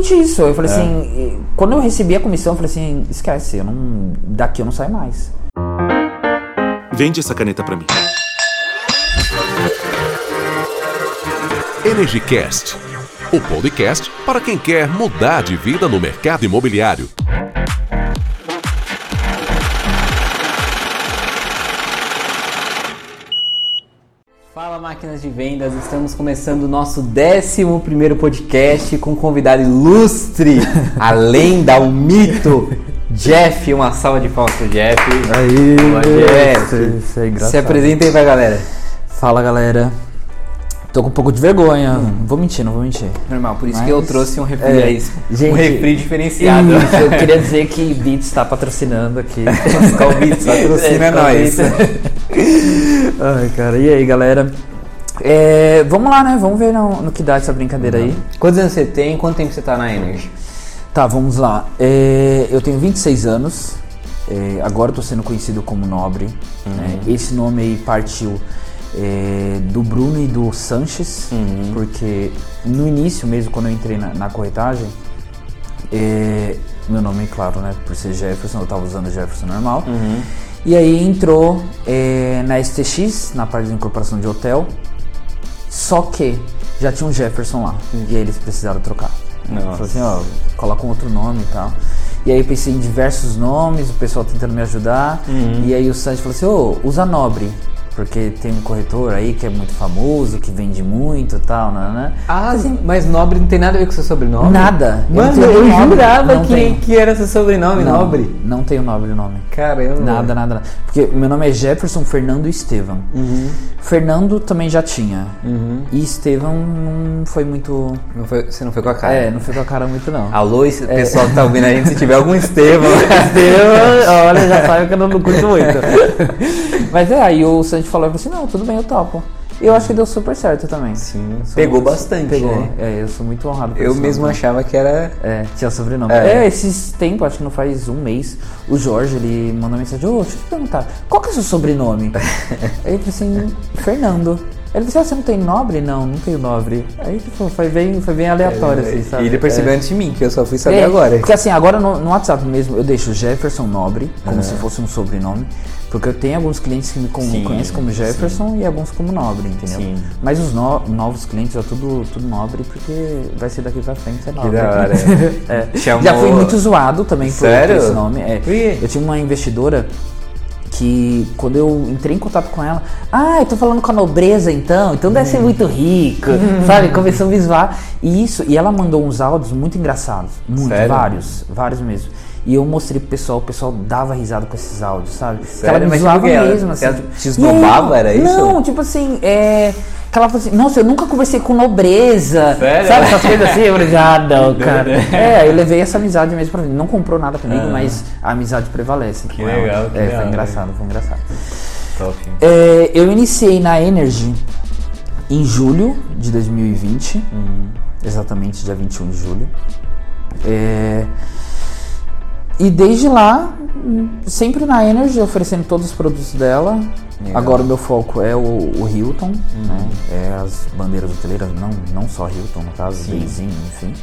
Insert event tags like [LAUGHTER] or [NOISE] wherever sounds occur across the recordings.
Isso. Eu falei assim, quando eu recebi a comissão, eu falei assim, esquece, eu não, daqui eu não saio mais. Vende essa caneta pra mim. EnergyCast, o podcast para quem quer mudar de vida no mercado imobiliário. Máquinas de vendas, estamos começando o nosso 11 podcast com um convidado ilustre, a lenda, o mito, Jeff. Uma salva de palmas pro Jeff. Aí, Boa, Jeff. isso, isso é engraçado. Se apresenta aí pra galera. Fala galera. Tô com um pouco de vergonha. Não vou mentir, não vou mentir. Normal, por isso Mas- que eu trouxe um refri É, um gente, refri diferenciado. Isso, eu queria [LAUGHS] dizer que Beats está patrocinando aqui. [LAUGHS] Skull Beats, patrocina É, nós. [LAUGHS] Ai, cara, e aí, galera? É, vamos lá, né? Vamos ver no, no que dá essa brincadeira aí. Quantos anos você tem? Quanto tempo você tá na Energy? Tá, vamos lá. É, eu tenho 26 anos. É, agora eu tô sendo conhecido como Nobre. né? Esse nome aí partiu é, do Bruno e do Sanches, porque no início mesmo, quando eu entrei na, na corretagem, é, meu nome, claro, né? Por ser Jefferson, eu tava usando Jefferson normal. E aí entrou é, na STX, na parte de incorporação de hotel. Só que já tinha um Jefferson lá. E aí eles precisaram trocar. Falou assim, ó, coloca um outro nome e tal. E aí eu pensei em diversos nomes, o pessoal tentando me ajudar. E aí o Santos falou assim, ô, usa Nobre. Porque tem um corretor aí que é muito famoso, que vende muito e tal, né? Ah, mas Nobre não tem nada a ver com seu sobrenome? Nada. Eu Mano, eu, nobre, jurava não que, tenho. que era seu sobrenome, Não, Nobre. Não tenho Nobre o nome. Caramba. Nada, nada, nada. Porque meu nome é Jefferson Fernando Estevam. Fernando também já tinha. E Estevam não foi muito. Não foi, você não foi com a cara? É, não foi com a cara muito não. Alô, esse pessoal que tá ouvindo a gente, se tiver algum Estevão. [LAUGHS] Estevam, olha, já sabe que eu não, não curto muito. [LAUGHS] Mas é, aí o Santi falou assim: não, tudo bem, eu topo. E eu acho que deu super certo também. Sim, pegou muito- bastante, Pegou. né? É, eu sou muito honrado por Eu mesmo nome. achava que era. É, tinha sobrenome. É. É. esses tempos, acho que não faz um mês, o Jorge, ele mandou mensagem, ô, deixa eu te perguntar, qual que é o seu sobrenome? [LAUGHS] Aí ele falou assim, Fernando. Ele assim, ah, você não tem nobre? Não, não tenho nobre. Aí tipo, foi bem, foi bem aleatório, assim, sabe? E ele percebeu É. antes de mim, que eu só fui saber É, agora. Porque assim, agora no, no WhatsApp mesmo eu deixo Jefferson Nobre, como se fosse um sobrenome. Porque eu tenho alguns clientes que me Sim, conhecem como Jefferson e alguns como Nobre, entendeu? Sim. Mas os no- novos clientes é tudo, tudo Nobre, porque vai ser daqui pra frente, é Nobre. da hora. [LAUGHS] É. Já fui muito zoado também por, por esse nome. É. Eu tinha uma investidora que quando eu entrei em contato com ela, ah, eu tô falando com a nobreza então, então deve ser Hum. muito rico, sabe? Começou a me zoar. E isso, e ela mandou uns áudios muito engraçados, muito, Sério? vários, vários mesmo. E eu mostrei pro pessoal, o pessoal dava risada com esses áudios, sabe? Sério? ela me zoava mesmo, assim. ela te esnobava, era isso? Não, tipo assim, é. Que ela falou assim, nossa, eu nunca conversei com nobreza. Sério? Sabe essas coisas assim? Eu falei, ah, não, [LAUGHS] cara. É, eu levei essa amizade mesmo pra mim. Não comprou nada comigo, mas a amizade prevalece. Que legal, que É, da foi engraçado, foi engraçado. Top. É, eu iniciei na Energy em julho de 2020, Uhum. exatamente dia 21 de julho. É, e desde lá, sempre na Energy, oferecendo todos os produtos dela. Legal. Agora o meu foco é o, o Hilton, né? É as bandeiras hoteleiras, não, não só Hilton, no caso. Beizinho, enfim.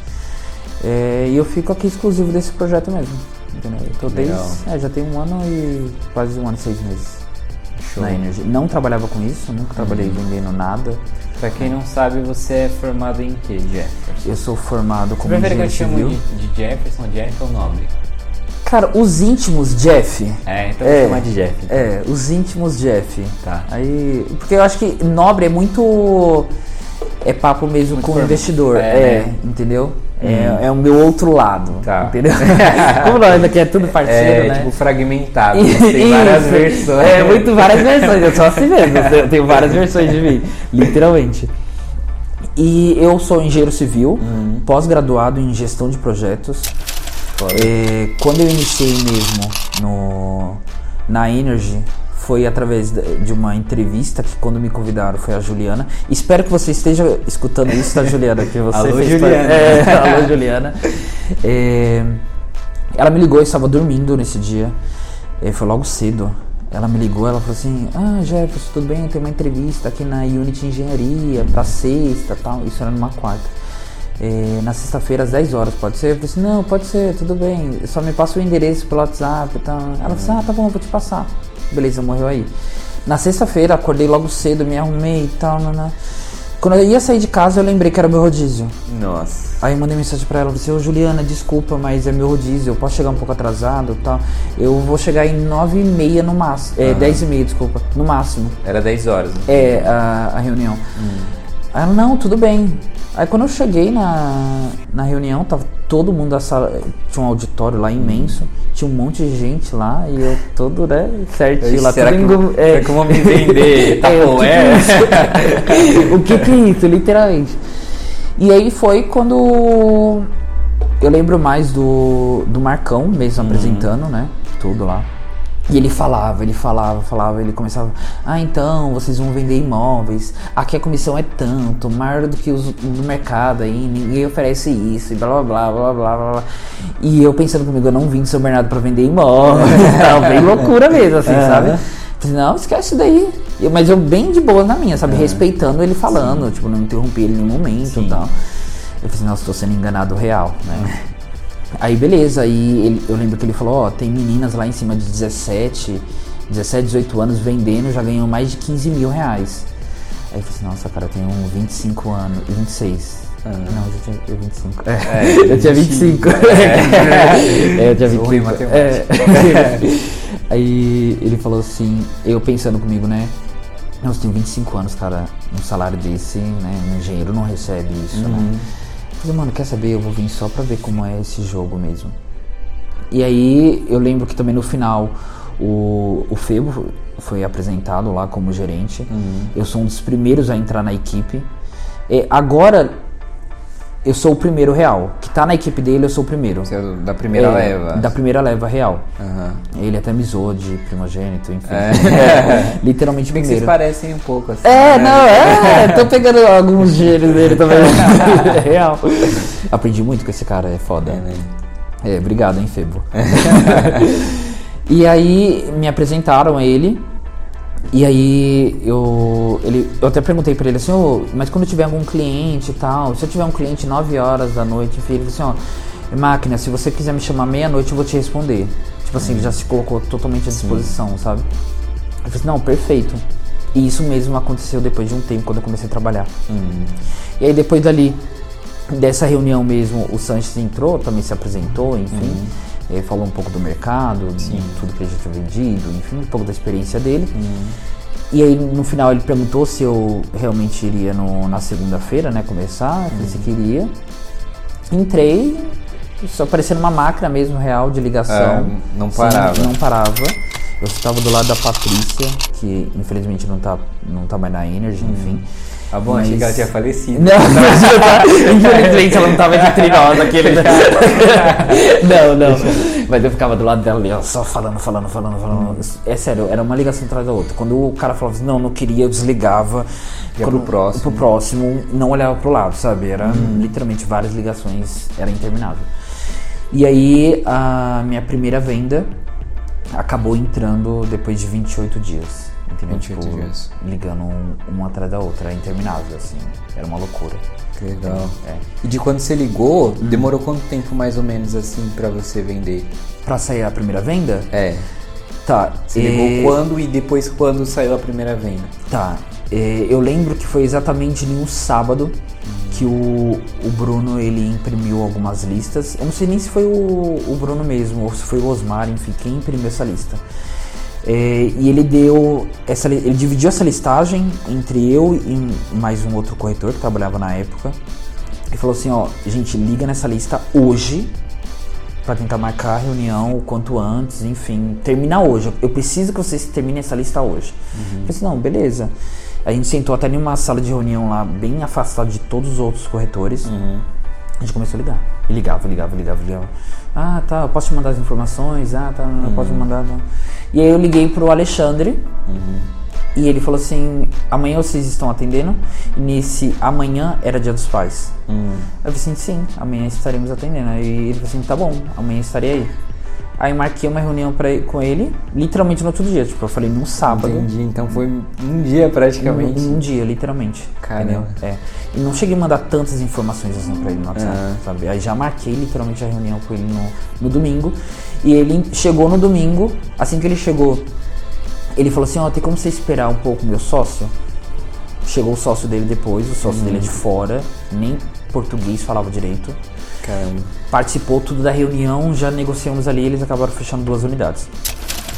É, e eu fico aqui exclusivo desse projeto mesmo. Entendeu? Eu tô desde, é, já tem um ano e quase um ano e seis meses Show. na Energy. Não trabalhava com isso, nunca trabalhei vendendo nada. Pra quem não sabe, você é formado em que, Jefferson? Eu sou formado Você como prefere que eu chamo civil. de, de Jefferson, Jeff ou Nobre? Cara, os íntimos Jeff. É, então É. chamar de Jeff. então. É, os íntimos Jeff. Tá. Aí, porque eu acho que nobre é muito é papo mesmo com o investidor, É, é, né? entendeu? É, é o meu outro lado, Tá. entendeu? [LAUGHS] Como nós aqui é tudo parceiro, É, né? tipo fragmentado. [LAUGHS] Tem várias versões. É, muito várias versões, eu sou assim mesmo, eu tenho [LAUGHS] várias versões de mim, literalmente. E eu sou engenheiro civil, Uhum. pós-graduado em gestão de projetos. É, quando eu iniciei mesmo no, na Energy, foi através de uma entrevista que quando me convidaram foi a Juliana. Espero que você esteja escutando isso, tá, Juliana? Que você [LAUGHS] Alô, fez Juliana. parte- [LAUGHS] É, alô, Juliana. É, ela me ligou, eu estava dormindo nesse dia. É, foi logo cedo. Ela me ligou, ela falou assim: Ah, Jefferson, tudo bem? Tem uma entrevista aqui na Unity Engenharia pra sexta tal. Isso era numa quarta. É, na sexta-feira às 10 horas, pode ser? Eu falei assim, não, pode ser, tudo bem, só me passa o endereço pelo WhatsApp e tal. Ela falou assim, ah, tá bom, vou te passar. Beleza, morreu aí. Na sexta-feira, acordei logo cedo, me arrumei e tal, né, né. Quando eu ia sair de casa, eu lembrei que era meu rodízio. Nossa. Aí eu mandei mensagem pra ela, falei assim, ô Juliana, desculpa, mas é meu rodízio, eu posso chegar um pouco atrasado e tal. Eu vou chegar em 9 e meia no máximo, é, 10 e meia, desculpa, no máximo. Era 10 horas. né? É, a, a reunião. Aí ela, não, tudo bem. Aí quando eu cheguei na, na reunião, tava todo mundo da sala, tinha um auditório lá imenso, tinha um monte de gente lá e eu todo, né, certinho lá. será, tudo que, engom- será que eu vou me vender? [LAUGHS] Tá É, bom, que é. que é [LAUGHS] o que que é isso, literalmente. E aí foi quando eu lembro mais do, do Marcão mesmo apresentando, né? Tudo lá. E ele falava, ele falava, falava, ele começava, ah, então, vocês vão vender imóveis, aqui a comissão é tanto, maior do que os do mercado aí, ninguém oferece isso, e blá blá blá blá blá blá blá. E eu pensando comigo, eu não vim de São Bernardo pra vender imóveis, [LAUGHS] tal, bem loucura mesmo, assim, sabe? Falei, não, esquece isso daí. Eu- mas eu bem de boa na minha, sabe? Respeitando ele falando, tipo, não interrompi ele em nenhum momento e tal. Eu falei, nossa, tô sendo enganado real, né? Aí beleza, aí ele- eu lembro que ele falou, ó, tem meninas lá em cima de 17, 17, 18 anos vendendo, já ganham mais de 15 mil reais. Aí eu falei assim, nossa, cara, eu tenho 25 anos, 26. Não, eu já tinha eu 25. [LAUGHS] [LAUGHS] É, eu tinha 25. É, eu tinha Sou ruim em 25. matemática. É. [LAUGHS] Aí ele falou assim, eu pensando comigo, né? Nossa, eu tenho 25 anos, cara, um salário desse, né? Um engenheiro não recebe isso, né? Falei, mano, quer saber? Eu vou vir só pra ver como é esse jogo mesmo. E aí eu lembro que também no final o, o Febo foi apresentado lá como gerente. Eu sou um dos primeiros a entrar na equipe. E agora eu sou o primeiro real. Que tá na equipe dele, eu sou o primeiro. Você é da primeira É, leva. Da primeira leva real. Aham. Ele até me zoou de primogênito, enfim. É. [LAUGHS] Literalmente Bem que vocês primeiro. parecem um pouco assim. É, né? não, é, [LAUGHS] tô pegando alguns gênios dele também. [LAUGHS] É real. Aprendi muito com esse cara, é foda. É, né? É, obrigado, hein, Febo. e aí me apresentaram a ele. E aí eu, ele, eu até perguntei pra ele assim, ô, mas quando tiver algum cliente e tal, se eu tiver um cliente 9 horas da noite, enfim, ele falou assim, ó, máquina, se você quiser me chamar meia-noite, eu vou te responder. Tipo assim, ele já se colocou totalmente à disposição, sabe? Eu falei assim, não, perfeito. E isso mesmo aconteceu depois de um tempo, quando eu comecei a trabalhar. E aí depois dali, dessa reunião mesmo, o Sanches entrou, também se apresentou, enfim. Eh, falou um pouco do mercado, de tudo que ele já tinha vendido, enfim, um pouco da experiência dele. E aí no final ele perguntou se eu realmente iria no- na segunda-feira, né, começar, se queria. Entrei, só parecendo uma máquina mesmo real de ligação. Ah, não Sim, parava. não parava. Eu estava do lado da Patrícia, que infelizmente não tá, não tá mais na Energy, enfim. Ah, bom, achei que ela tinha falecido. Não, [LAUGHS] infelizmente ela não tava entre nós [LAUGHS] aquele. não, não. Mas eu ficava do lado dela ali, ó, só falando, falando, falando, falando. É sério, era uma ligação atrás da outra. Quando o cara falava assim, não, não queria, eu desligava. Ia Quando- pro próximo. Pro próximo, não olhava pro lado, sabe? Era literalmente várias ligações, era interminável. E aí a minha primeira venda acabou entrando depois de 28 dias. Entendeu? 28 tipo, ligando um, uma atrás da outra. Era interminável, assim. Era uma loucura. Que legal. É. E de quando você ligou, demorou quanto tempo mais ou menos assim pra você vender? Pra sair a primeira venda? É. Tá. Você eh, ligou quando e depois quando saiu a primeira venda? Tá. eh, eu lembro que foi exatamente em um sábado que o, o Bruno ele imprimiu algumas listas. Eu não sei nem se foi o, o Bruno mesmo ou se foi o Osmar, enfim, quem imprimiu essa lista. Eh, e ele deu essa, ele dividiu essa listagem entre eu e mais um outro corretor que trabalhava na época. E falou assim, ó, gente, liga nessa lista hoje Pra tentar marcar a reunião o quanto antes, enfim, terminar hoje. Eu preciso que vocês terminem essa lista hoje. Eu falei assim, não, beleza. A gente sentou até em uma sala de reunião lá, bem afastado de todos os outros corretores. A gente começou a ligar. E ligava, ligava, ligava, ligava. Ah, tá, eu posso te mandar as informações? Ah, tá, eu posso mandar. tá. E aí eu liguei pro Alexandre. E ele falou assim: amanhã vocês estão atendendo? E nesse amanhã era dia dos pais. Eu falei assim: sim, amanhã estaremos atendendo. Aí ele falou assim: tá bom, amanhã estarei aí. Aí marquei uma reunião pra, com ele, literalmente no outro dia. Tipo, eu falei num sábado. Entendi, então foi um dia praticamente. Em um dia, literalmente. Caramba. entendeu? É. E não cheguei a mandar tantas informações assim pra ele no WhatsApp, Ah. sabe? Aí já marquei literalmente a reunião com ele no, no domingo. E ele chegou no domingo, assim que ele chegou, ele falou assim, ó, tem como você esperar um pouco meu sócio? Chegou o sócio dele depois, o sócio dele é de fora, nem português falava direito. Caramba. Participou tudo da reunião, já negociamos ali, eles acabaram fechando duas unidades.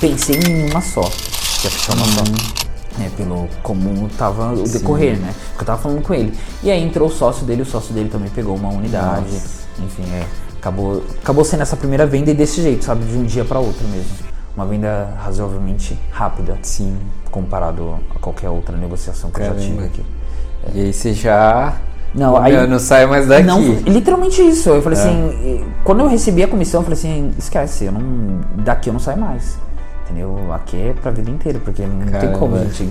Pensei em uma só, que ia fechar uma só. É, pelo como tava o decorrer, né? Porque eu tava falando com ele. E aí entrou o sócio dele, o sócio dele também pegou uma unidade. Enfim, é. Acabou, acabou sendo essa primeira venda e desse jeito, sabe? De um dia para outro mesmo. Uma venda razoavelmente rápida. Sim. Comparado a qualquer outra negociação que eu já Caramba. tive aqui. E aí você já. Não, aí. não sai mais daqui. Não, literalmente isso. Eu falei É. assim, quando eu recebi a comissão, eu falei assim, esquece, eu não, daqui eu não saio mais. Entendeu? Aqui é pra vida inteira, porque não tem Caramba. como, gente.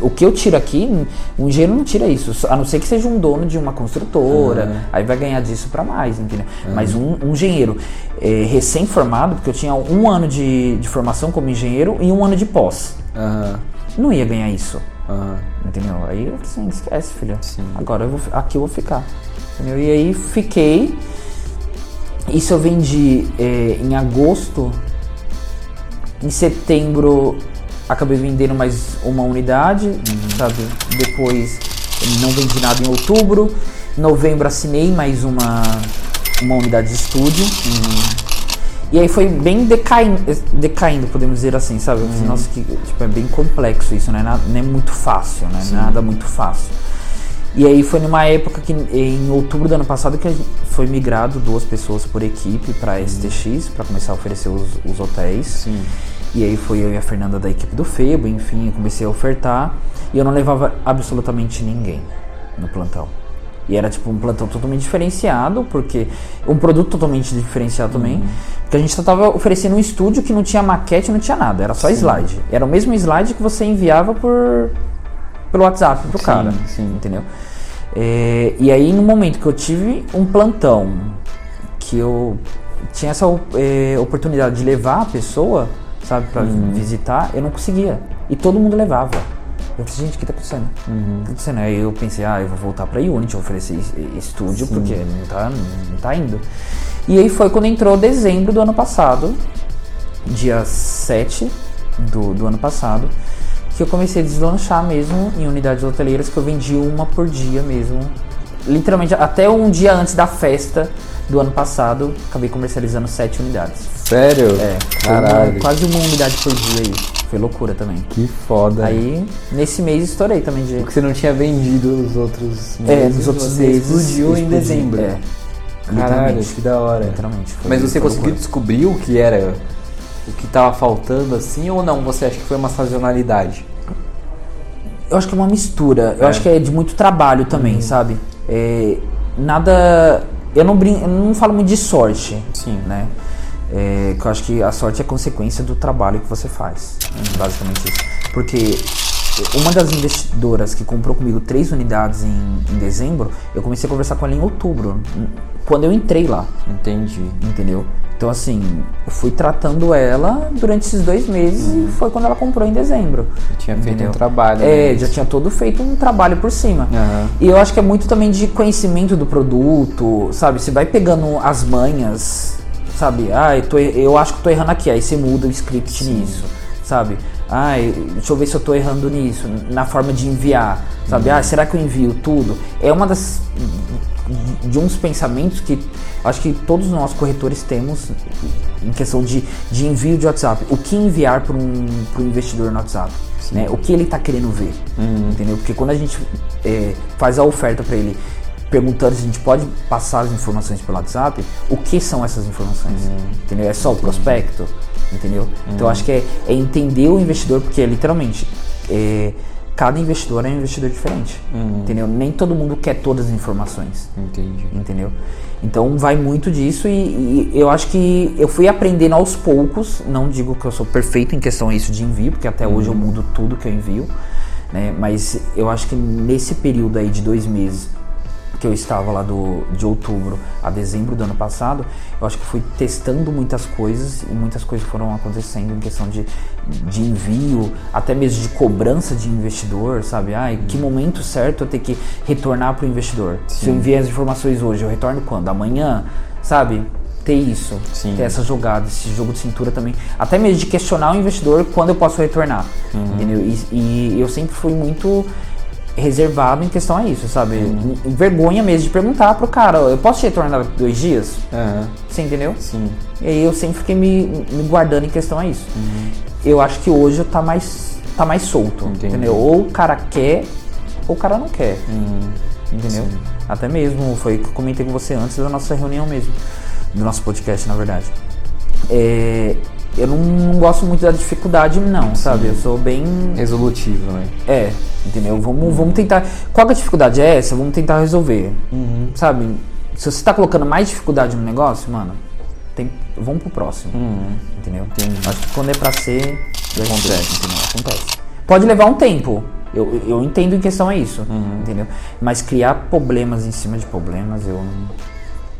O que eu tiro aqui, um engenheiro não tira isso, a não ser que seja um dono de uma construtora, aí vai ganhar disso pra mais, entendeu? Mas um, um engenheiro é, recém-formado, porque eu tinha um ano de, de formação como engenheiro e um ano de pós, Aham. não ia ganhar isso. Aham. Entendeu? Aí eu assim, esquece, filho. Sim. Agora eu vou, aqui eu vou ficar. Entendeu? E aí fiquei. Isso eu vendi eh, em agosto. Em setembro acabei vendendo mais uma unidade, sabe? Depois não vendi nada em outubro. Em novembro assinei mais uma, uma unidade de estúdio. E aí foi bem decaindo, decaindo podemos dizer assim, sabe? Eu falei, Nossa, que tipo, é bem complexo isso, né? Nada- Não é muito fácil, né? Nada muito fácil. E aí foi numa época que em outubro do ano passado que foi migrado duas pessoas por equipe para STX para começar a oferecer os, os hotéis. Sim. E aí foi eu e a Fernanda da equipe do Febo, enfim, eu comecei a ofertar e eu não levava absolutamente ninguém no plantão. E era tipo um plantão totalmente diferenciado, porque um produto totalmente diferenciado também, porque a gente só tava oferecendo um estúdio que não tinha maquete, não tinha nada, era só slide. Era o mesmo slide que você enviava por pelo WhatsApp pro Sim, cara, sim. entendeu? É, e aí no momento que eu tive um plantão que eu tinha essa é, oportunidade de levar a pessoa, sabe, pra Uhum. visitar, eu não conseguia. E todo mundo levava. Eu falei, gente, o que tá acontecendo? Que tá acontecendo? Aí eu pensei, ah, eu vou voltar pra Unity, oferecer es- estúdio, porque não tá, não tá indo. E aí foi quando entrou dezembro do ano passado, dia 7 do, do ano passado, que eu comecei a deslanchar mesmo em unidades hoteleiras, que eu vendi uma por dia mesmo. Literalmente, até um dia antes da festa do ano passado, acabei comercializando sete unidades. Sério? É, foi uma- Caralho. quase uma unidade por dia aí. Foi loucura também. Que foda. Aí, nesse mês, estourei também de. Porque você não tinha vendido os outros meses. É, nos outros meses. explodiu em explodi. dezembro. É. Caralho, que da hora. Literalmente. foi- Mas você conseguiu loucura. descobrir o que era, o que tava faltando assim ou não? Você acha que foi uma sazonalidade? Eu acho que é uma mistura. Eu É. acho que é de muito trabalho também, sabe? É, nada. Eu não, brin... eu não falo muito de sorte. Sim. Né? É, que eu acho que a sorte é consequência do trabalho que você faz. Basicamente isso. Porque uma das investidoras que comprou comigo três unidades em, em dezembro, eu comecei a conversar com ela em outubro. Quando eu entrei lá. Entendi. Entendeu? Então, assim, eu fui tratando ela durante esses dois meses e foi quando ela comprou em dezembro. Já tinha feito Entendeu? um trabalho. É, né? já tinha todo feito um trabalho por cima. Aham. E eu acho que é muito também de conhecimento do produto, sabe? Você vai pegando as manhas, sabe? Ah, eu, tô, eu acho que eu tô errando aqui, aí você muda o script nisso, sabe? Ah, deixa eu ver se eu tô errando nisso, na forma de enviar, sabe? Ah, será que eu envio tudo? É uma das de uns pensamentos que acho que todos nós corretores temos em questão de, de envio de WhatsApp. O que enviar para um, pra um investidor no WhatsApp? Né? O que ele está querendo ver? Entendeu? Porque quando a gente é, faz a oferta para ele perguntando se a gente pode passar as informações pelo WhatsApp, o que são essas informações? Entendeu? É só o prospecto? Entendeu? Então acho que é, é entender o investidor, porque é literalmente. é, cada investidor é um investidor diferente. Entendeu? Nem todo mundo quer todas as informações Entendi. entendeu? Então vai muito disso e, e eu acho que eu fui aprendendo aos poucos. Não digo que eu sou perfeito em questão a isso de envio, porque até hoje eu mudo tudo que eu envio, né? Mas eu acho que nesse período aí de dois meses que eu estava lá do, de outubro a dezembro do ano passado, eu acho que fui testando muitas coisas e muitas coisas foram acontecendo em questão de, de envio, até mesmo de cobrança de investidor, sabe? Ah, em que momento certo eu tenho que retornar para o investidor? Se eu enviei as informações hoje, eu retorno quando? Amanhã? Sabe? Ter isso, Sim. ter essa jogada, esse jogo de cintura também. Até mesmo de questionar o investidor quando eu posso retornar. Entendeu? E, e eu sempre fui muito reservado em questão a isso, sabe? Vergonha mesmo de perguntar pro cara, eu posso te retornar daqui dois dias? Aham. Você entendeu? Sim. E aí eu sempre fiquei me, me guardando em questão a isso. Eu acho que hoje tá mais, tá mais solto, Entendi. entendeu? Ou o cara quer, ou o cara não quer. Entendeu? Até mesmo, foi o que eu comentei com você antes da nossa reunião mesmo. Do nosso podcast, na verdade. É, eu não, não gosto muito da dificuldade, não, sabe? Eu sou bem. Resolutivo, né? É, entendeu? Vamos, vamos tentar. Qual que a dificuldade é essa? Vamos tentar resolver. Sabe? Se você tá colocando mais dificuldade no negócio, mano, tem, vamos pro próximo. Entendeu? Acho que quando é pra ser, acontece. Entendeu? Acontece. Pode levar um tempo. Eu, eu entendo em questão a isso. Entendeu? Mas criar problemas em cima de problemas, eu não,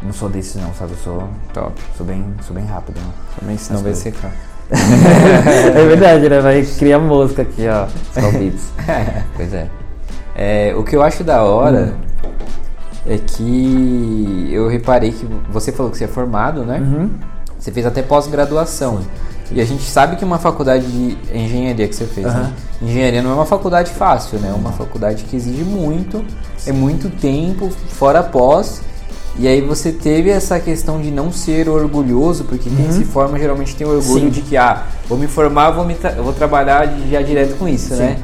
não sou desses não, sabe? Eu sou. Top. Sou bem, sou bem rápido. Né? Também senão vai secar. [LAUGHS] é verdade, né? Vai criar mosca aqui, ó. Só beats. [LAUGHS] pois é. É, o que eu acho da hora é que eu reparei que você falou que você é formado, né? Você fez até pós-graduação. E a gente sabe que uma faculdade de engenharia que você fez, né? Engenharia não é uma faculdade fácil, né? É uma faculdade que exige muito, é muito tempo, fora pós. E aí você teve essa questão de não ser orgulhoso, porque quem se forma geralmente tem orgulho Sim. de que, ah, vou me formar, vou, me vou trabalhar já direto com isso, né?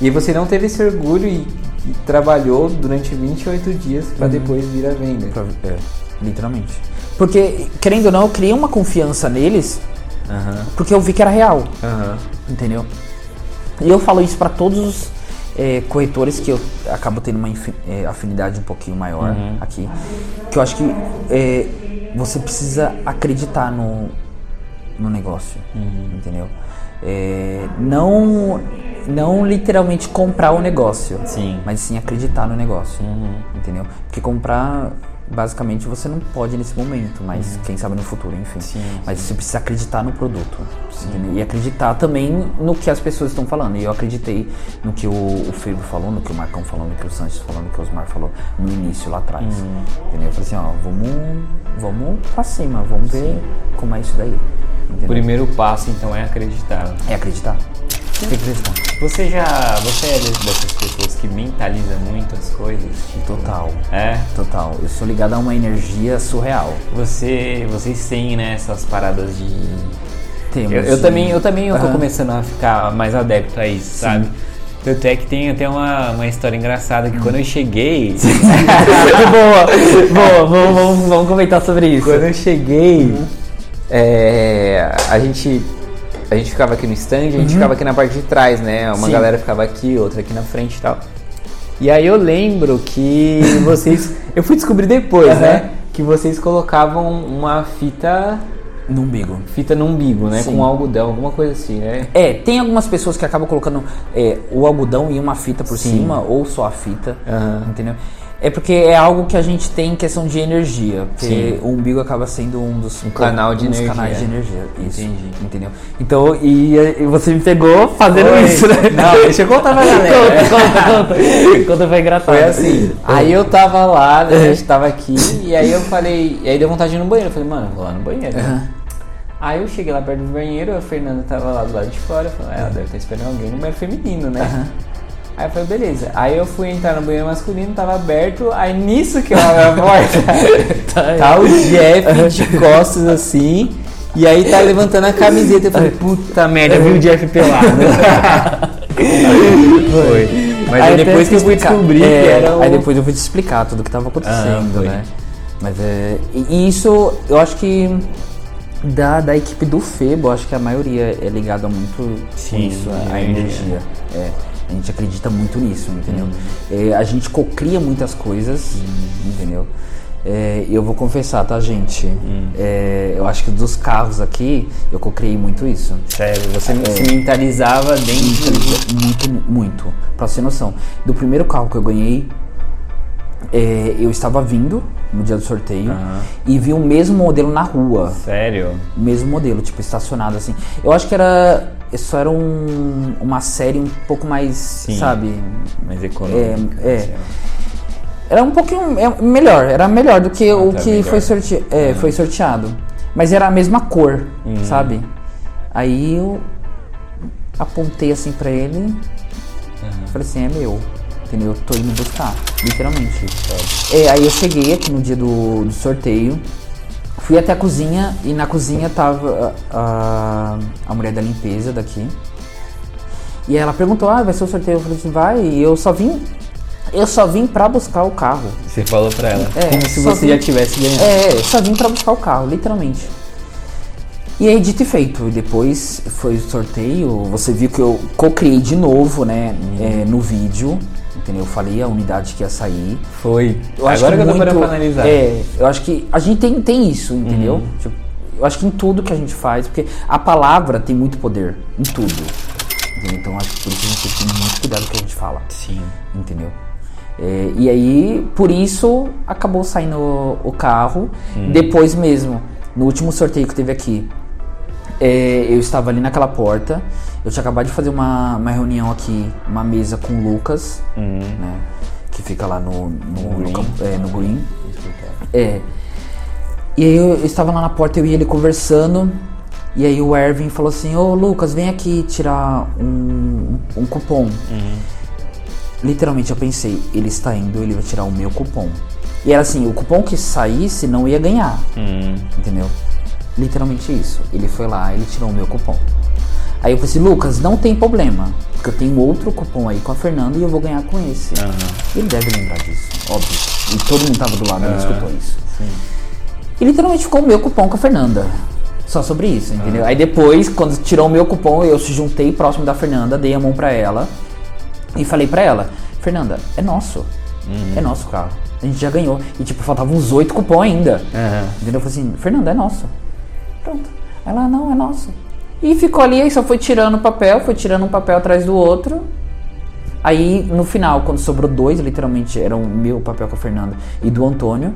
E aí você não teve esse orgulho e, e trabalhou durante 28 dias para depois vir à venda. Pra- é, literalmente. Porque, querendo ou não, eu criei uma confiança neles Aham, porque eu vi que era real, entendeu? E eu falo isso para todos os é, corretores que eu acabo tendo uma é, afinidade um pouquinho maior aqui. Que eu acho que é, você precisa acreditar no, no negócio, entendeu? É, não, não literalmente comprar o negócio, Sim. mas sim acreditar no negócio, entendeu? Porque comprar, basicamente, você não pode nesse momento, mas quem sabe no futuro, enfim. Sim, mas você precisa acreditar no produto? E acreditar também no que as pessoas estão falando. E eu acreditei no que o, o Febo falou, no que o Marcão falou, no que o Sanches falou, no que o Osmar falou no início, lá atrás, entendeu? Eu falei assim, ó, vamos, vamos pra cima, vamos ver como é isso daí, O entendeu? primeiro passo, então, é acreditar. É acreditar. Tem que. Você já. Você é dessas pessoas que mentaliza muito as coisas? Total. É? Total. Eu sou ligado a uma energia surreal. Você, vocês têm, né, essas paradas de. Temos Eu, eu um- também, eu também eu tô começando a ficar mais adepto a isso, sabe? Tanto é que tem até uma, uma história engraçada que quando eu cheguei. [LAUGHS] [LAUGHS] boa, boa, vamos, vamos, vamos comentar sobre isso. Quando eu cheguei, é, a gente a gente ficava aqui no stand, a gente ficava aqui na parte de trás, né? Uma Sim. galera ficava aqui, outra aqui na frente e tal. E aí eu lembro que [LAUGHS] vocês, eu fui descobrir depois, Aham. né? Que vocês colocavam uma fita, No umbigo. fita no umbigo, né? Sim. Com algodão, alguma coisa assim, né? É, tem algumas pessoas que acabam colocando é, o algodão e uma fita por Sim. cima, ou só a fita, Aham. entendeu? É porque é algo que a gente tem em questão de energia, porque Sim. o umbigo acaba sendo um dos Um canal de um energia. canais de energia, isso, Entendi. entendeu? Então, e, e você me pegou fazendo Oi. isso, né? Não, deixa eu contar pra galera. conta, conta, conta, [LAUGHS] conta foi engraçado. Foi assim. Aí eu tava lá, né, a gente tava aqui, [LAUGHS] e aí eu falei, e aí deu vontade de ir no banheiro. Eu falei, mano, eu vou lá no banheiro. né? Aí eu cheguei lá perto do banheiro, a Fernanda tava lá do lado de fora, eu falei, ah, ela deve estar esperando alguém no banheiro feminino, né? Aí eu falei, beleza. Aí eu fui entrar no banheiro masculino, tava aberto, aí nisso que eu abro a porta, [LAUGHS] tá o Jeff de costas assim, e aí tá levantando a camiseta. Eu falei, puta merda, eu vi o Jeff pelado. [LAUGHS] Foi. Mas aí, até depois que eu fui descobrir é, que era o... Aí depois eu fui te explicar tudo o que tava acontecendo, Ah, né? Mas é. E isso, eu acho que. Da, da equipe do Febo, acho que a maioria é ligada muito Sim, nisso, a, a energia. energia. É, a gente acredita muito nisso, entendeu? Uhum. É, a gente cocria muitas coisas, entendeu? É, eu vou confessar, tá, gente? Uhum. É, eu acho que dos carros aqui, eu cocriei muito isso. Sério, você se mentalizava dentro do... Muito, muito. Pra você ter noção. Do primeiro carro que eu ganhei, é, eu estava vindo no dia do sorteio e vi o mesmo modelo na rua. Sério? O mesmo modelo, tipo, estacionado assim. Eu acho que era. Isso era um, uma série um pouco mais, sabe? Mais. É, é. assim, Era um pouquinho é, melhor, era melhor do que o tá que melhor. foi, sorte, é, foi sorteado. Mas era a mesma cor, sabe? Aí eu apontei assim pra ele, falei assim, é meu. Entendeu? Eu tô indo buscar, literalmente. É, aí eu cheguei aqui no dia do, do sorteio, fui até a cozinha e na cozinha tava a, a mulher da limpeza daqui. E ela perguntou, ah, vai ser o sorteio? Eu falei assim, vai, e eu só vim. Eu só vim pra buscar o carro. Você falou pra ela. É, como se você vi- já tivesse ganhado. É, eu só vim pra buscar o carro, literalmente. E aí, dito e feito, e depois foi o sorteio, você viu que eu co-criei de novo, né, é, no vídeo, entendeu? Eu falei a unidade que ia sair. Foi. Eu acho Agora que, eu tô muito- parando pra analisar. É, eu acho que a gente tem, tem isso, entendeu? Tipo, eu acho que em tudo que a gente faz, porque a palavra tem muito poder, em tudo. entendeu? Então acho que por isso a gente tem que ter muito cuidado com o que a gente fala Sim. entendeu? É, e aí, por isso, acabou saindo o, o carro. Depois mesmo, no último sorteio que teve aqui, é, eu estava ali naquela porta. Eu tinha acabado de fazer uma, uma reunião aqui, uma mesa com o Lucas, né? Que fica lá no, no, no, Green. campo- é, no Green. É. E aí eu, eu estava lá na porta, eu e ele conversando. E aí o Ervin falou assim, ô Lucas, vem aqui tirar um, um cupom. Literalmente eu pensei, ele está indo, ele vai tirar o meu cupom. E era assim, o cupom que saísse não ia ganhar. Hum. Entendeu? Literalmente isso. Ele foi lá, ele tirou o meu cupom. Aí eu falei assim, Lucas, não tem problema. Porque eu tenho outro cupom aí com a Fernanda e eu vou ganhar com esse. Ele deve lembrar disso, óbvio. E todo mundo tava do lado e escutou isso. E literalmente ficou o meu cupom com a Fernanda. Só sobre isso, entendeu? Aí depois, quando tirou o meu cupom, eu se juntei próximo da Fernanda, dei a mão pra ela e falei pra ela, Fernanda, é nosso. É nosso carro. A gente já ganhou. E tipo, faltavam uns oito cupons ainda. Entendeu? Eu falei assim, Fernanda, é nosso. Pronto. Ela, não, é nosso. E ficou ali, aí só foi tirando o papel, foi tirando um papel atrás do outro. Aí, no final, quando sobrou dois, literalmente, era o meu papel com a Fernanda e do Antônio.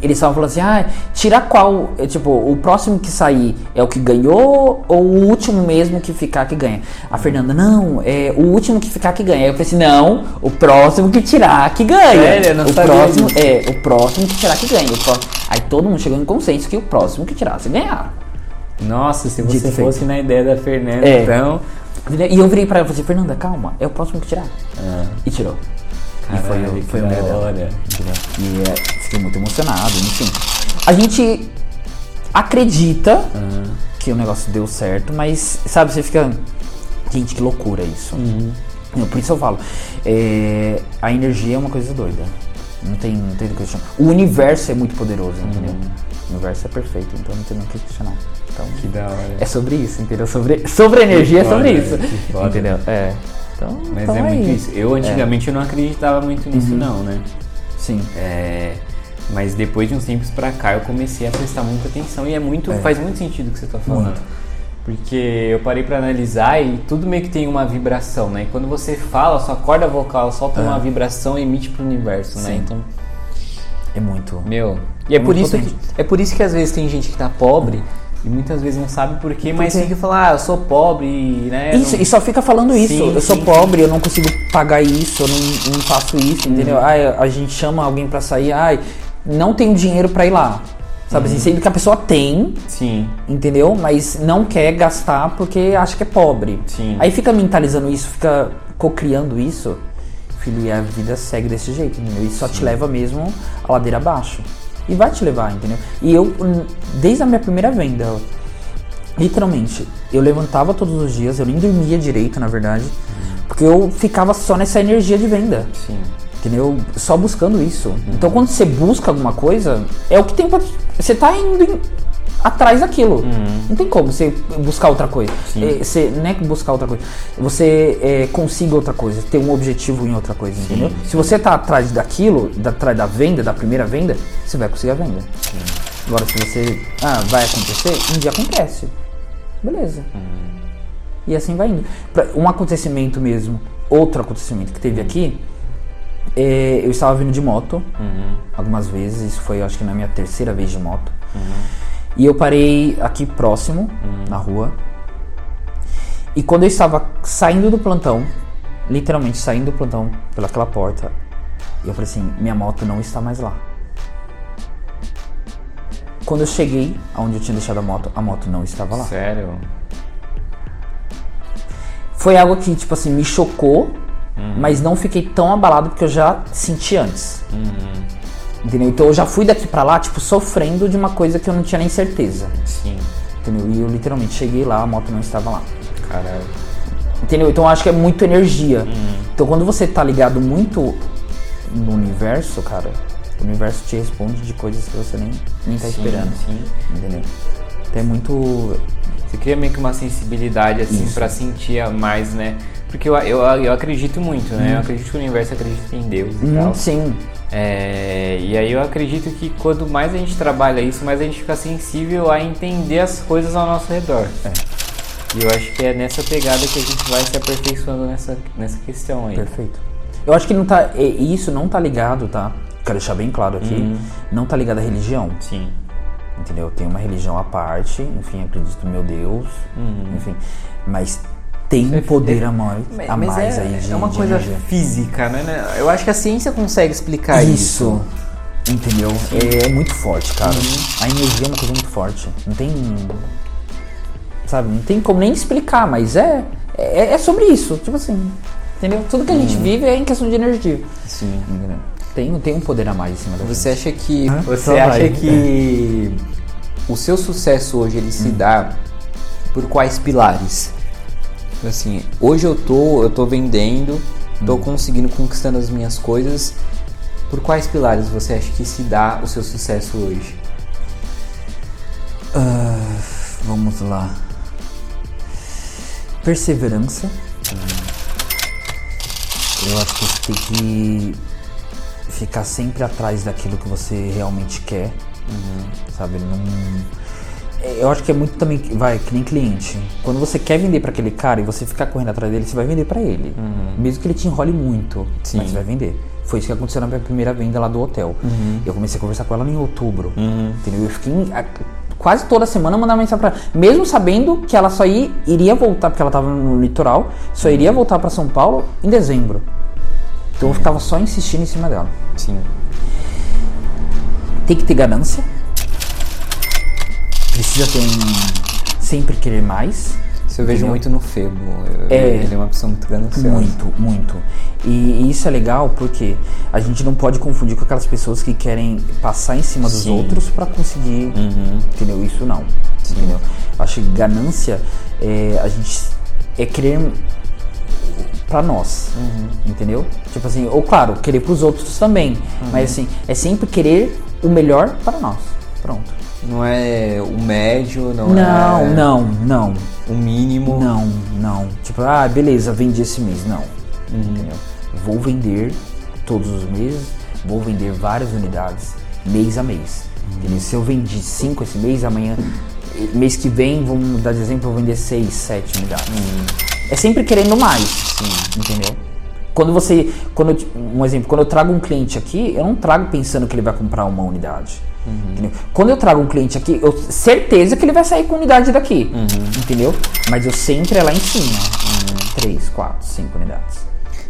Eles estavam falando assim, ah, tira qual, é, tipo, o próximo que sair é o que ganhou ou o último mesmo que ficar que ganha? A Fernanda, não, é o último que ficar que ganha. Aí eu falei assim, não, o próximo que tirar que ganha. Sério? Eu não o sabia próximo, disso. é, o próximo que tirar que ganha. Aí todo mundo chegou em consenso que o próximo que tirasse ganhar. Nossa, se Dito você feito. fosse na ideia da Fernanda, É. então. E eu virei pra ela e falei assim, Fernanda, calma, é o próximo que tirar. E tirou. E foi, Caralho, o- foi que o dela. E é, fiquei muito emocionado, enfim. A gente acredita que o negócio deu certo, mas, sabe, você fica. Gente, que loucura isso. Não, Por isso eu falo, é, a energia é uma coisa doida. Não tem, não tem o que questionar. O universo é muito poderoso, entendeu? O universo é perfeito, então não tem o que questionar. Então, Que da hora. é sobre isso, entendeu? Sobre, sobre energia é sobre foda, isso. que foda. Entendeu? É. Então, Mas então é muito aí. isso. Eu antigamente eu não acreditava muito nisso, não, né? Sim. É, mas depois de uns tempos pra cá eu comecei a prestar muita atenção e é muito, É. faz muito sentido o que você tá falando. Muito. Porque eu parei pra analisar e tudo meio que tem uma vibração, né? E quando você fala, sua corda vocal solta uma vibração e emite pro universo, né? É. Sim. Então, É muito. meu. E é É por muito isso que, é por isso que às vezes tem gente que tá pobre e muitas vezes não sabe por quê, mas fica falando, ah, eu sou pobre, né? Isso, não- e só fica falando isso. Sim, eu sou sim, pobre, eu não consigo pagar isso, eu não, não faço isso, entendeu? Ai, a gente chama alguém pra sair, ai, não tenho dinheiro pra ir lá. Sabe assim, sendo que a pessoa tem, Sim. entendeu? Mas não quer gastar porque acha que é pobre. Sim. Aí fica mentalizando isso, fica cocriando isso. Filho, e a vida segue desse jeito, entendeu? E só te leva mesmo a ladeira abaixo. E vai te levar, entendeu? E eu, desde a minha primeira venda, literalmente, eu levantava todos os dias, eu nem dormia direito, na verdade, porque eu ficava só nessa energia de venda. Sim. Entendeu? Só buscando isso. Então quando você busca alguma coisa, é o que tem pra. Você tá indo em- atrás daquilo. Não tem como você buscar outra coisa. Sim. É, você não é que buscar outra coisa. Você é, consiga outra coisa, ter um objetivo em outra coisa, entendeu? Se você tá atrás daquilo, da, atrás da venda, da primeira venda, você vai conseguir a venda. Agora se você. Ah, vai acontecer? Um dia acontece. Beleza. E assim vai indo. Pra- Um acontecimento mesmo, outro acontecimento que teve aqui, é, eu estava vindo de moto Uhum. algumas vezes, isso foi acho que na minha terceira vez de moto. E eu parei aqui próximo, na rua. E quando eu estava saindo do plantão, literalmente saindo do plantão pelaquela porta, eu falei assim: minha moto não está mais lá. Quando eu cheguei aonde eu tinha deixado a moto, a moto não estava lá. Sério? Foi algo que, tipo assim, me chocou, mas não fiquei tão abalado porque eu já senti antes. Entendeu? Então eu já fui daqui pra lá, tipo, sofrendo de uma coisa que eu não tinha nem certeza. Sim. Entendeu? E eu literalmente cheguei lá, a moto não estava lá. Caralho. Entendeu? Então eu acho que é muito energia. Então quando você tá ligado muito no universo, cara, o universo te responde de coisas que você nem, nem tá Sim, esperando. sim. Entendeu? Então é muito. Você cria meio que uma sensibilidade, assim, pra sentir a mais, né? Porque eu, eu, eu acredito muito, né? Eu acredito que o universo acredita em Deus e Hum, tal. sim. É, e aí eu acredito que quanto mais a gente trabalha isso, mais a gente fica sensível a entender as coisas ao nosso redor. E eu acho que é nessa pegada que a gente vai se aperfeiçoando nessa, nessa questão aí. Perfeito. Eu acho que não tá. Isso não tá ligado, tá? Quero deixar bem claro aqui. Não tá ligado à religião. Sim. Entendeu? Eu tenho uma religião à parte, enfim, acredito no meu Deus, enfim. Mas tem um poder a mais, a mais é, aí de é uma coisa energia. física, né? Eu acho que a ciência consegue explicar isso. Isso. Entendeu? É, é muito forte, cara. A energia é uma coisa muito forte. Não tem. Sabe? Não tem como nem explicar, mas é. É, é sobre isso. Tipo assim. Entendeu? Tudo que a gente vive é em questão de energia. Sim. Tem, tem um poder a mais em cima da Você acha que Hã? você Só acha vai. que o seu sucesso hoje ele Hum. se dá por quais pilares? Assim, hoje eu tô, eu tô vendendo, tô Hum. conseguindo conquistando as minhas coisas. Por quais pilares você acha que se dá o seu sucesso hoje? Ah, vamos lá. Perseverança. Eu acho que você tem que ficar sempre atrás daquilo que você realmente quer. Sabe? Não. Eu acho que é muito também, vai, que nem cliente. Quando você quer vender pra aquele cara e você ficar correndo atrás dele, você vai vender pra ele. Mesmo que ele te enrole muito, Sim. mas você vai vender. Foi isso que aconteceu na minha primeira venda lá do hotel. Eu comecei a conversar com ela em outubro. Entendeu? Eu fiquei a- quase toda semana mandava mensagem pra ela. Mesmo sabendo que ela só ia, iria voltar, porque ela tava no litoral, só iria voltar pra São Paulo em dezembro. Então eu ficava só insistindo em cima dela. Sim. Tem que ter ganância. Precisa ter um. Sempre querer mais. Isso eu vejo Entendeu? muito no Febo. Eu- É. Ele é uma pessoa muito gananciosa. Muito, muito. E, e isso é legal porque a gente não pode confundir com aquelas pessoas que querem passar em cima dos Sim. outros pra conseguir. Entendeu? Isso não. Entendeu? Acho que ganância é a gente é querer pra nós. Entendeu? Tipo assim, ou claro, querer pros outros também. Mas assim, é sempre querer o melhor para nós. Pronto. Não é o médio, não, Não, é não, não. o mínimo. Não, não. Tipo, ah, beleza, vendi esse mês. Não. Entendeu? Vou vender todos os meses, vou vender várias unidades, mês a mês. Entendeu? Se eu vendi cinco esse mês, amanhã, mês que vem, vamos dar de exemplo, eu vou vender seis, sete unidades. É sempre querendo mais. Entendeu? Quando você. Quando eu- um exemplo, quando eu trago um cliente aqui, eu não trago pensando que ele vai comprar uma unidade. Entendeu? Quando eu trago um cliente aqui, eu certeza que ele vai sair com unidade daqui. Entendeu? Mas eu sempre é lá em cima. Três, quatro, cinco unidades.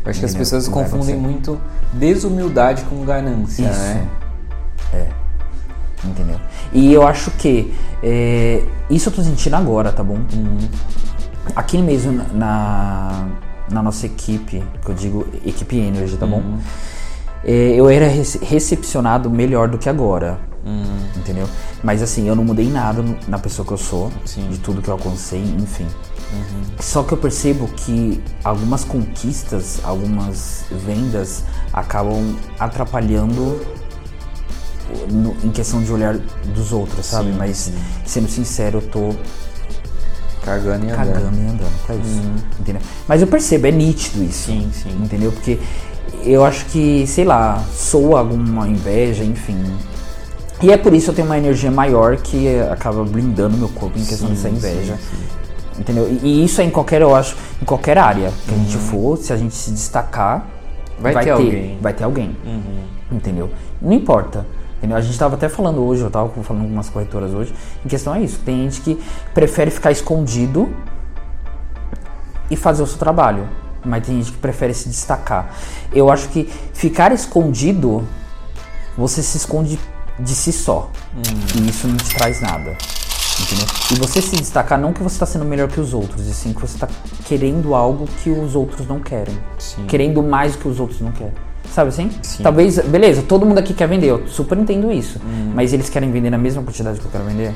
Eu acho que as Entendeu? pessoas confundem muito desumildade com ganância, Isso. né? Entendeu? E eu acho que é, isso eu tô sentindo agora, tá bom? Aqui mesmo na- na, nossa equipe, que eu digo equipe Energy, tá bom? É, eu era rece- recepcionado melhor do que agora. Entendeu? Mas assim, eu não mudei nada na pessoa que eu sou, Sim. de tudo que eu alcancei, enfim. Só que eu percebo que algumas conquistas, algumas vendas acabam atrapalhando no- em questão de olhar dos outros, sabe? Sim, Mas sim. sendo sincero, eu tô Cagando e andando. cagando e andando pra isso. Entendeu? Mas eu percebo, é nítido isso. Sim, sim. Entendeu? Porque eu acho que, sei lá, soa alguma inveja, enfim. E é por isso que eu tenho uma energia maior que acaba blindando meu corpo em questão Sim, dessa inveja. sim, sim. Entendeu? E, e isso é em qualquer, eu acho, em qualquer área que a gente for, se a gente se destacar, Vai ter alguém. Vai ter alguém. Entendeu? Não importa. Entendeu? A gente estava até falando hoje, eu estava falando com algumas corretoras hoje, em questão é isso. Tem gente que prefere ficar escondido e fazer o seu trabalho. Mas tem gente que prefere se destacar. Eu acho que ficar escondido, você se esconde de si só. E isso não te traz nada. Entendeu? E você se destacar não que você está sendo melhor que os outros, e sim que você está querendo algo que os outros não querem. Sim. Querendo mais do que os outros não querem. Sabe assim? Sim. Talvez, beleza, todo mundo aqui quer vender, eu super entendo isso. Mas eles querem vender na mesma quantidade que eu quero vender.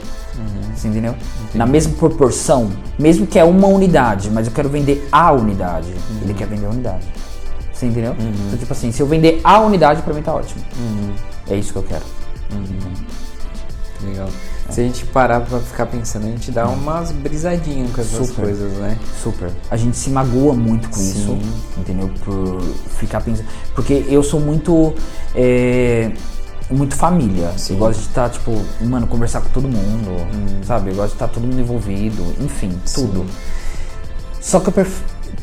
Você entendeu? Na mesma proporção. Mesmo que é uma unidade, mas eu quero vender a unidade. Ele quer vender a unidade. Você entendeu? Então, tipo assim, se eu vender a unidade, pra mim tá ótimo. É isso que eu quero. Legal. Se a gente parar pra ficar pensando, a gente dá umas brisadinhas com essas Super. coisas, né? Super. A gente se magoa muito com Sim. isso, entendeu? Por ficar pensando. Porque eu sou muito. é, muito família. Sim. Eu gosto de estar, tipo, mano, conversar com todo mundo, sabe? Eu gosto de estar todo mundo envolvido, enfim, tudo. Só que eu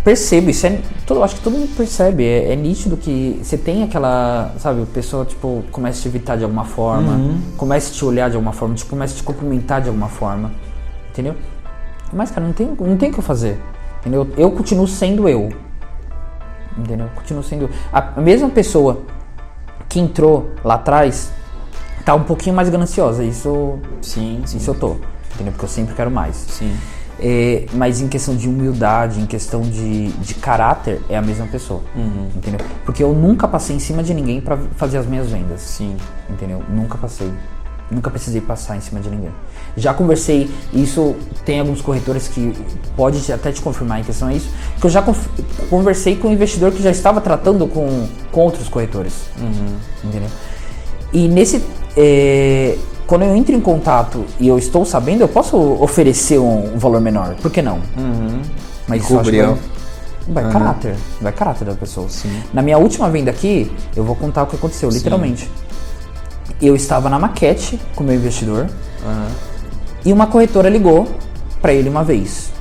percebo, isso é. Todo, eu acho que todo mundo percebe. É, é nítido que você tem aquela. Sabe, a pessoa, tipo, começa a te evitar de alguma forma, começa a te olhar de alguma forma, te, começa a te cumprimentar de alguma forma. Entendeu? Mas, cara, não tem, não tem o que eu fazer. Entendeu? Eu continuo sendo eu. Entendeu? Eu continuo sendo. A mesma pessoa que entrou lá atrás tá um pouquinho mais gananciosa. Isso, Sim, sim. isso eu tô. Entendeu? Porque eu sempre quero mais. Sim. É, mas em questão de humildade, em questão de, de caráter, é a mesma pessoa. Entendeu? Porque eu nunca passei em cima de ninguém pra fazer as minhas vendas. Sim. Entendeu? Nunca passei. Nunca precisei passar em cima de ninguém. Já conversei, isso tem alguns corretores que pode até te confirmar em questão a isso, que eu já conversei com um investidor que já estava tratando com, com outros corretores. Entendeu? E nesse. é, quando eu entro em contato e eu estou sabendo, eu posso oferecer um, valor menor. Por que não? Mas isso vai, vai caráter. Vai caráter da pessoa. Sim. Na minha última venda aqui, eu vou contar o que aconteceu, literalmente. Eu estava na maquete com o meu investidor e uma corretora ligou para ele uma vez.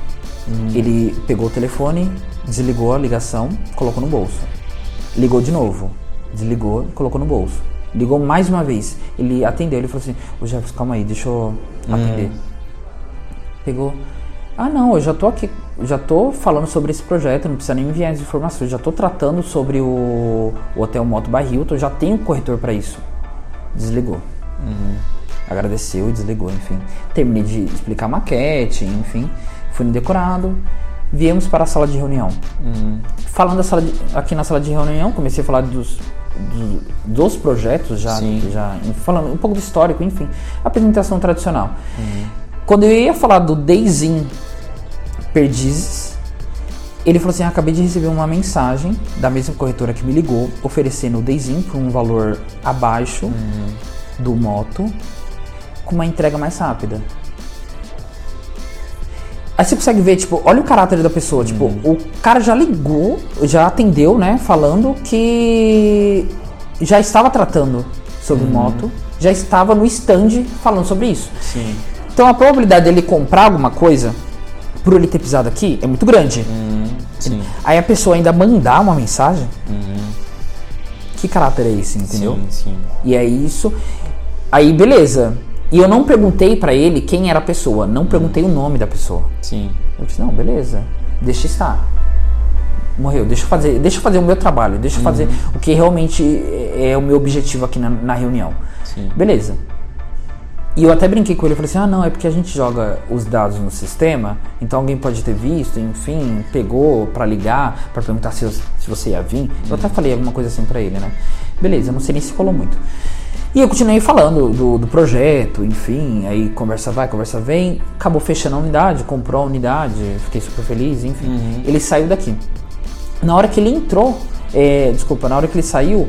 Ele pegou o telefone, desligou a ligação, colocou no bolso. Ligou de novo, desligou, colocou no bolso. Ligou mais uma vez. Ele atendeu, ele falou assim: Ô Jefferson, calma aí, deixa eu atender. Pegou. Ah, não, eu já tô aqui, já tô falando sobre esse projeto, não precisa nem me enviar as informações, já tô tratando sobre o, o Hotel Moto by Hilton, já tenho corretor para isso. Desligou. Agradeceu e desligou, enfim. Terminei de explicar a maquete, enfim. Fui no decorado. Viemos para a sala de reunião. Falando da sala de- aqui na sala de reunião, comecei a falar dos, dos, dos projetos, já, Sim. já falando um pouco do histórico, enfim. Apresentação tradicional. Quando eu ia falar do Dayzin Perdizes, ele falou assim: "Ah, acabei de receber uma mensagem da mesma corretora que me ligou, oferecendo o Dayzin por um valor abaixo do moto, com uma entrega mais rápida. Aí você consegue ver, tipo, olha o caráter da pessoa. Tipo, o cara já ligou, já atendeu, né? Falando que já estava tratando sobre moto, já estava no stand falando sobre isso. Sim. Então a probabilidade dele comprar alguma coisa por ele ter pisado aqui é muito grande. Sim. Aí a pessoa ainda mandar uma mensagem. Que caráter é esse, entendeu? Sim, sim. E é isso. Aí beleza. E eu não perguntei pra ele quem era a pessoa, não perguntei o nome da pessoa. Sim. Eu disse, não, beleza, deixa estar. Morreu, deixa eu fazer, deixa eu fazer o meu trabalho, deixa eu fazer o que realmente é é o meu objetivo aqui na, na reunião. Sim. Beleza. E eu até brinquei com ele, falei assim, ah não, é porque a gente joga os dados no sistema, então alguém pode ter visto, enfim, pegou pra ligar, pra perguntar se, eu- se você ia vir. Eu até falei alguma coisa assim pra ele, né? Beleza, não sei nem se colou muito. E eu continuei falando do, do projeto, enfim, aí conversa vai, conversa vem, acabou fechando a unidade, comprou a unidade, fiquei super feliz, enfim. Ele saiu daqui. Na hora que ele entrou, é, desculpa, na hora que ele saiu,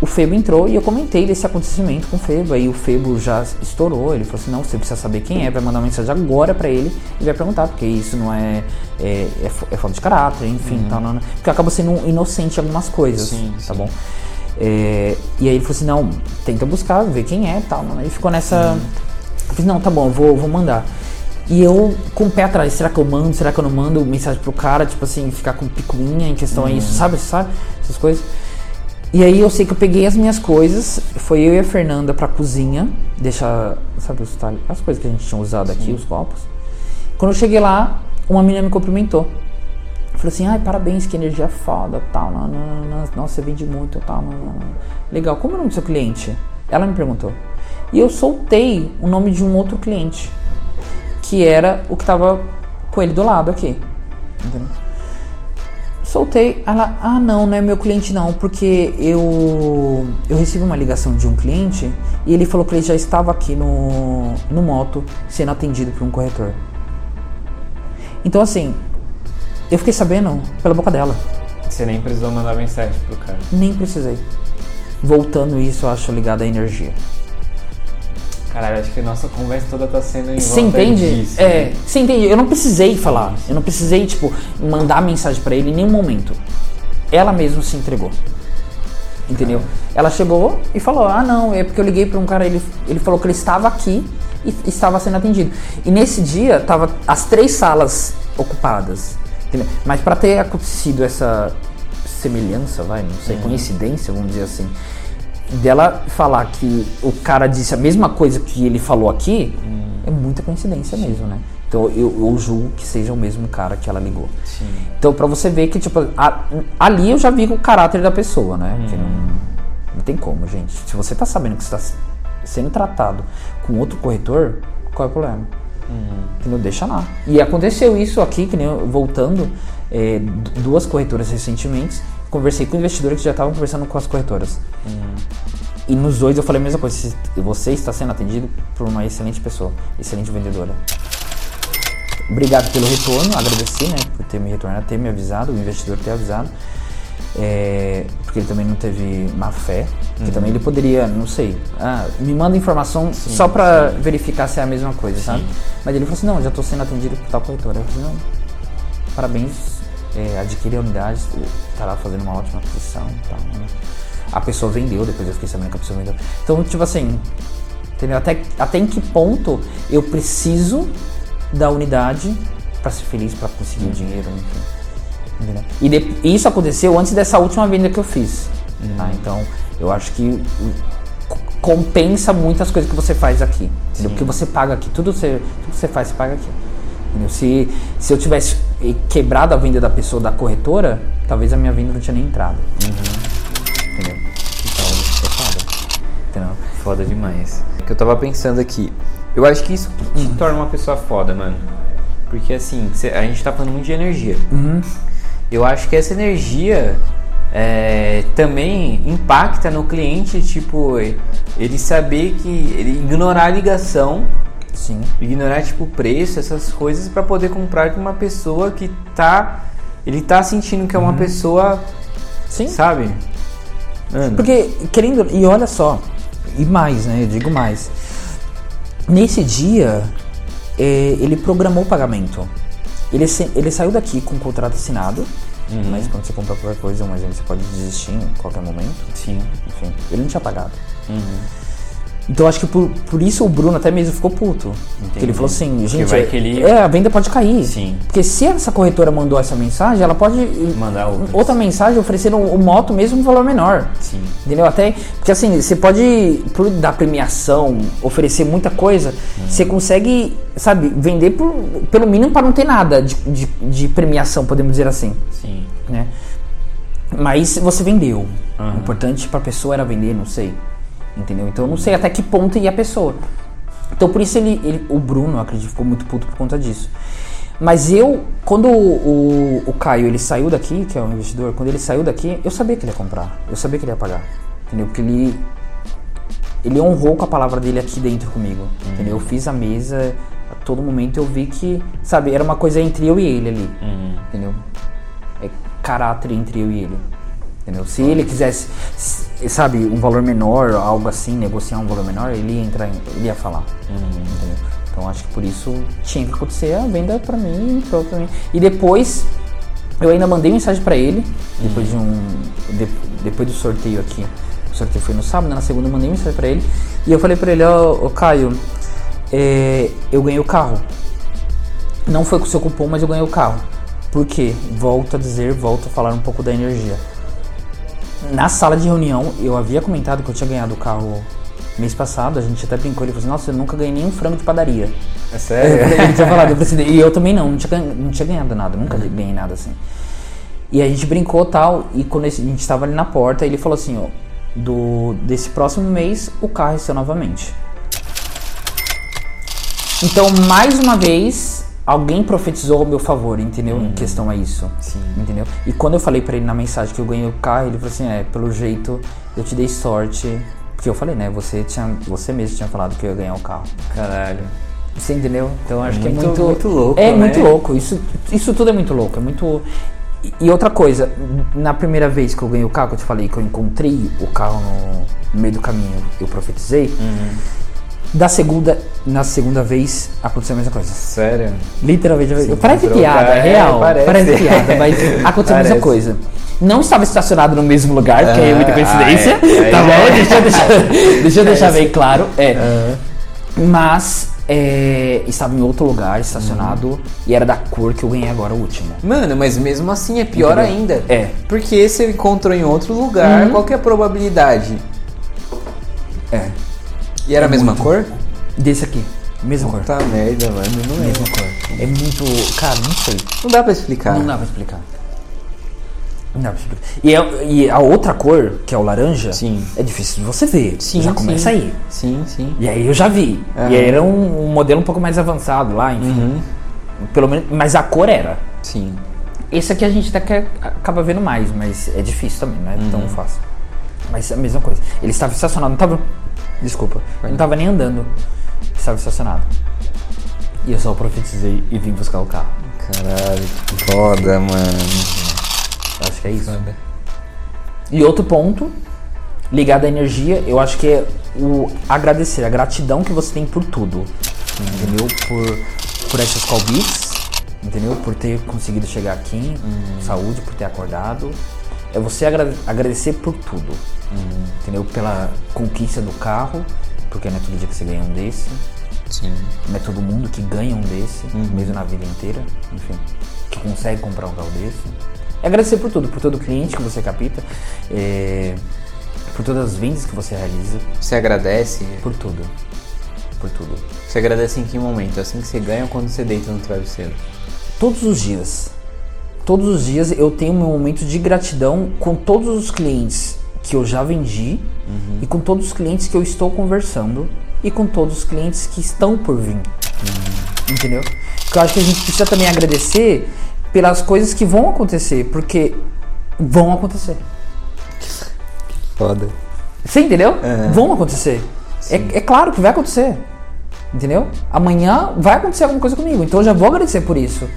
o Febo entrou e eu comentei desse acontecimento com o Febo. Aí o Febo já estourou, ele falou assim: não, você precisa saber quem é, vai mandar uma mensagem agora pra ele e vai perguntar, porque isso não é. É, é, é falta de caráter, enfim, tal, não, não. porque acaba sendo inocente em algumas coisas, Sim, tá sim. bom? É, e aí ele falou assim: não, tenta buscar, ver quem é tal. Não. Ele ficou nessa. Eu falei, não, tá bom, eu vou, vou mandar. E eu com o pé atrás, será que eu mando? Será que eu não mando mensagem pro cara? Tipo assim, ficar com picuinha em questão a isso, sabe? Sabe? Essas coisas. E aí eu sei que eu peguei as minhas coisas, foi eu e a Fernanda pra cozinha, deixar, sabe, os talhos, as coisas que a gente tinha usado aqui, os copos. Quando eu cheguei lá, uma menina me cumprimentou. Falou assim, ai, parabéns, que energia foda, tal, não, nossa, você vende muito, tal, não. Legal, como é o nome do seu cliente? Ela me perguntou. E eu soltei o nome de um outro cliente, que era o que tava com ele do lado aqui. Entendeu? Soltei, ela, ah não, não é meu cliente não, porque eu eu recebi uma ligação de um cliente e ele falou que ele já estava aqui no, no moto sendo atendido por um corretor. Então assim, eu fiquei sabendo pela boca dela, Você nem precisou mandar mensagem pro cara. nem precisei. Voltando isso, eu acho ligado à energia. Caralho, acho que a nossa conversa toda tá sendo em Você entende? disso, é, né? você entende? Eu não precisei falar. Eu não precisei, tipo, mandar mensagem pra ele em nenhum momento. Ela mesma se entregou. Entendeu? Ela chegou e falou: Ah, não, é porque eu liguei pra um cara, ele, ele falou que ele estava aqui e estava sendo atendido. E nesse dia, tava as três salas ocupadas. Mas pra ter acontecido essa semelhança, vai, não sei, coincidência, vamos dizer assim, dela falar que o cara disse a mesma coisa que ele falou aqui, é muita coincidência mesmo, né? Então eu, eu julgo que seja o mesmo cara que ela ligou. Sim. Então pra você ver que, tipo, a- ali eu já vi o caráter da pessoa, né? Que não, não tem como, gente. Se você tá sabendo que você tá sendo tratado com outro corretor, qual é o problema? Entendeu? Deixa lá. E aconteceu isso aqui, que nem eu- voltando, é, du- duas corretoras recentemente. Conversei com investidores que já estavam conversando com as corretoras. E nos dois eu falei a mesma coisa. "Se- Você está sendo atendido por uma excelente pessoa, excelente vendedora. Obrigado pelo retorno, agradeci, né, por ter me retornado, ter me avisado, o investidor ter avisado. É, porque ele também não teve má fé. Que também ele poderia, não sei, ah, me manda informação só pra verificar se é a mesma coisa, sabe? Mas ele falou assim: não, já tô sendo atendido por tal corretora. Eu falei: não, parabéns, é, adquire a unidade, estará fazendo uma ótima aquisição e tal. né? A pessoa vendeu, depois eu fiquei sabendo que a pessoa vendeu. Então, tipo assim, entendeu? Até, até em que ponto eu preciso da unidade pra ser feliz, pra conseguir o dinheiro, enfim. Entendeu? E de- isso aconteceu antes dessa última venda que eu fiz. tá? Então, eu acho que hum, co- compensa muitas coisas que você faz aqui. Porque você paga aqui, tudo, você, tudo que você faz, você paga aqui. Entendeu? Se, se eu tivesse eh, quebrado a venda da pessoa da corretora, talvez a minha venda não tinha nem entrado. Entendeu? Então, é foda. Entendeu? Foda demais. É que eu tava pensando aqui. Eu acho que isso que te torna uma pessoa foda, mano. Porque assim, a gente tá falando muito de energia. Eu acho que essa energia é, também impacta no cliente, tipo, ele saber que. ele ignorar a ligação, Sim. ignorar tipo o preço, essas coisas, pra poder comprar de uma pessoa que tá. Ele tá sentindo que é uma pessoa, Sim. sabe? Mano, Porque, querendo. E olha só, e mais, né? Eu digo mais. Nesse dia, é, ele programou o pagamento. Ele, ele saiu daqui com o contrato assinado. Mas quando você compra qualquer coisa, mas você pode desistir em qualquer momento. sim. Enfim, ele não tinha pagado. Então acho que por, por isso o Bruno até mesmo ficou puto. Porque ele falou assim, gente, é, que ele- é, a venda pode cair. Sim. Porque se essa corretora mandou essa mensagem, ela pode Mandar outras. outra mensagem oferecendo o moto mesmo um valor menor. Sim. Entendeu? Até porque assim, você pode, por dar premiação, oferecer muita coisa, você consegue, sabe, vender por, pelo mínimo para não ter nada de, de, de premiação, podemos dizer assim, Sim. né? Mas você vendeu. Aham. O importante para a pessoa era vender, não sei. Entendeu? Então eu não sei até que ponto ia a pessoa. Então por isso ele, ele- o Bruno, eu acredito, ficou muito puto por conta disso. Mas eu, quando o, o, o Caio ele saiu daqui, que é um investidor, quando ele saiu daqui, eu sabia que ele ia comprar. Eu sabia que ele ia pagar. Entendeu? Porque ele ele honrou com a palavra dele aqui dentro comigo. Entendeu? Eu fiz a mesa, a todo momento eu vi que, sabe, era uma coisa entre eu e ele ali. Entendeu? É caráter entre eu e ele. Entendeu? Se ele quisesse, sabe, um valor menor, algo assim, negociar um valor menor, ele ia entrar, em- ele ia falar. Entendeu? Então acho que por isso tinha que acontecer a venda pra mim, pra mim. E depois eu ainda mandei mensagem pra ele, depois de um. de- depois do sorteio aqui. O sorteio foi no sábado, na segunda eu mandei mensagem pra ele. E eu falei pra ele, ó, ô, Caio, é, eu ganhei o carro. Não foi com o seu cupom, mas eu ganhei o carro. Por quê? Volto a dizer, volto a falar um pouco da energia. Na sala de reunião, eu havia comentado que eu tinha ganhado o carro mês passado, a gente até brincou, ele falou assim, nossa, eu nunca ganhei nenhum frango de padaria. É sério? ele tinha falado, eu assim, e eu também não, não tinha, não tinha ganhado nada, nunca ganhei nada assim. E a gente brincou tal, e quando a gente estava ali na porta, ele falou assim, ó, do, desse próximo mês o carro é seu novamente. Então, mais uma vez, alguém profetizou ao meu favor, entendeu? Em questão a isso. Sim. Entendeu? E quando eu falei pra ele na mensagem que eu ganhei o carro, ele falou assim: é, pelo jeito eu te dei sorte. Porque eu falei, né? Você, tinha, você mesmo tinha falado que eu ia ganhar o carro. Caralho. Você entendeu? Então acho que é Muito- muito. muito louco, É né? muito louco. Isso, isso tudo é muito louco. É muito. E- outra coisa, na primeira vez que eu ganhei o carro, que eu te falei que eu encontrei o carro no, no meio do caminho, eu profetizei. Uhum. Da segunda, na segunda vez aconteceu a mesma coisa. Sério? Literalmente, Se parece piada, é é, real. parece. parece. piada, mas [LAUGHS] aconteceu a mesma Parece. coisa. Não estava estacionado no mesmo lugar, porque aí é muita Ah, coincidência. ah, é. Tá bom? é. Deixa eu deixar, [LAUGHS] deixa eu deixar bem claro. É. Mas é, estava em outro lugar, estacionado, Uhum. e era da cor que eu ganhei agora o último. Mano, mas mesmo assim é pior Entendeu? ainda. É. Porque você encontrou em outro lugar, Uhum. qual que é a probabilidade? É. E era a mesma cor? Desse aqui. Mesma cor. Tá merda, mano, não é. Mesma cor. É muito. Cara, não sei. Não dá pra explicar. Não dá pra explicar. Não dá pra explicar. E, é- e a outra cor, que é o laranja, Sim. é difícil de você ver. Sim, já começa sim. aí. Sim, sim. E aí eu já vi. E aí era um, um modelo um pouco mais avançado lá, enfim. Uhum. Pelo menos, mas a cor era. Sim. Esse aqui a gente até quer, acaba vendo mais, mas é difícil também, não é Uhum. tão fácil. Mas é a mesma coisa. Ele estava estacionado, não estava. Desculpa. Não estava nem andando. Estava estacionado. E eu só profetizei e vim buscar o carro. Caralho, que foda, mano. Acho que é isso. E outro ponto, ligado à energia, eu acho que é o agradecer, a gratidão que você tem por tudo. Entendeu? Por, por essas call beats, entendeu? Por ter conseguido chegar aqui, saúde, por ter acordado. É você agra- agradecer por tudo. Entendeu? Pela conquista do carro, porque não é todo dia que você ganha um desse. Sim. Não é todo mundo que ganha um desse, mesmo na vida inteira, enfim, que consegue comprar um carro desse. É agradecer por tudo, por todo cliente que você capita, é, por todas as vendas que você realiza, Você agradece? por tudo. Por tudo. Você agradece em que momento? Assim que você ganha ou quando você deita no travesseiro? Todos os dias. Todos os dias eu tenho meu momento de gratidão com todos os clientes que eu já vendi e com todos os clientes que eu estou conversando e com todos os clientes que estão por vir. Entendeu? Porque eu acho que a gente precisa também agradecer pelas coisas que vão acontecer, porque vão acontecer. Foda. Você entendeu? É. Vão acontecer. É, é claro que vai acontecer. Entendeu? Amanhã vai acontecer alguma coisa comigo. Então eu já vou agradecer por isso.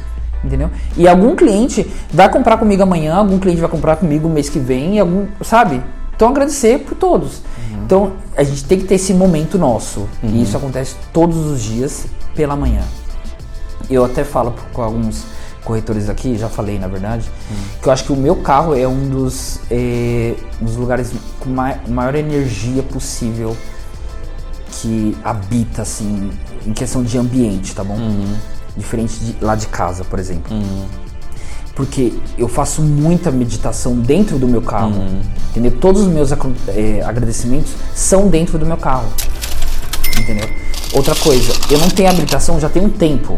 Entendeu? E algum cliente vai comprar comigo amanhã, algum cliente vai comprar comigo mês que vem, e algum, sabe? Então agradecer por todos. Então a gente tem que ter esse momento nosso. E isso acontece todos os dias pela manhã. Eu até falo com alguns corretores aqui, já falei na verdade, que eu acho que o meu carro é um dos, eh, dos lugares com ma- maior energia possível que habita, assim, em questão de ambiente, tá bom? Diferente de lá de casa, por exemplo. Porque eu faço muita meditação dentro do meu carro. Entendeu? Todos os meus eh, agradecimentos são dentro do meu carro. Entendeu? Outra coisa, eu não tenho habilitação já tem um tempo.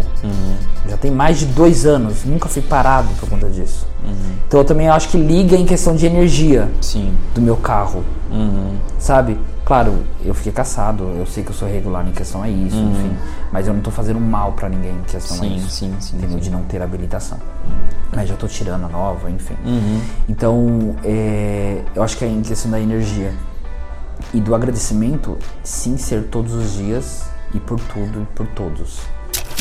Já tem mais de dois anos. Nunca fui parado por conta disso. Então eu também acho que liga em questão de energia Sim. do meu carro. Sabe? Claro, eu fiquei caçado, eu sei que eu sou regular em questão a isso, enfim. Mas eu não tô fazendo mal pra ninguém em questão a Sim, isso. sim, sim, Entendeu? sim. De não ter habilitação. Mas já tô tirando a nova, enfim. Então, é, eu acho que é em questão da energia e do agradecimento, sim, ser todos os dias e por tudo e por todos.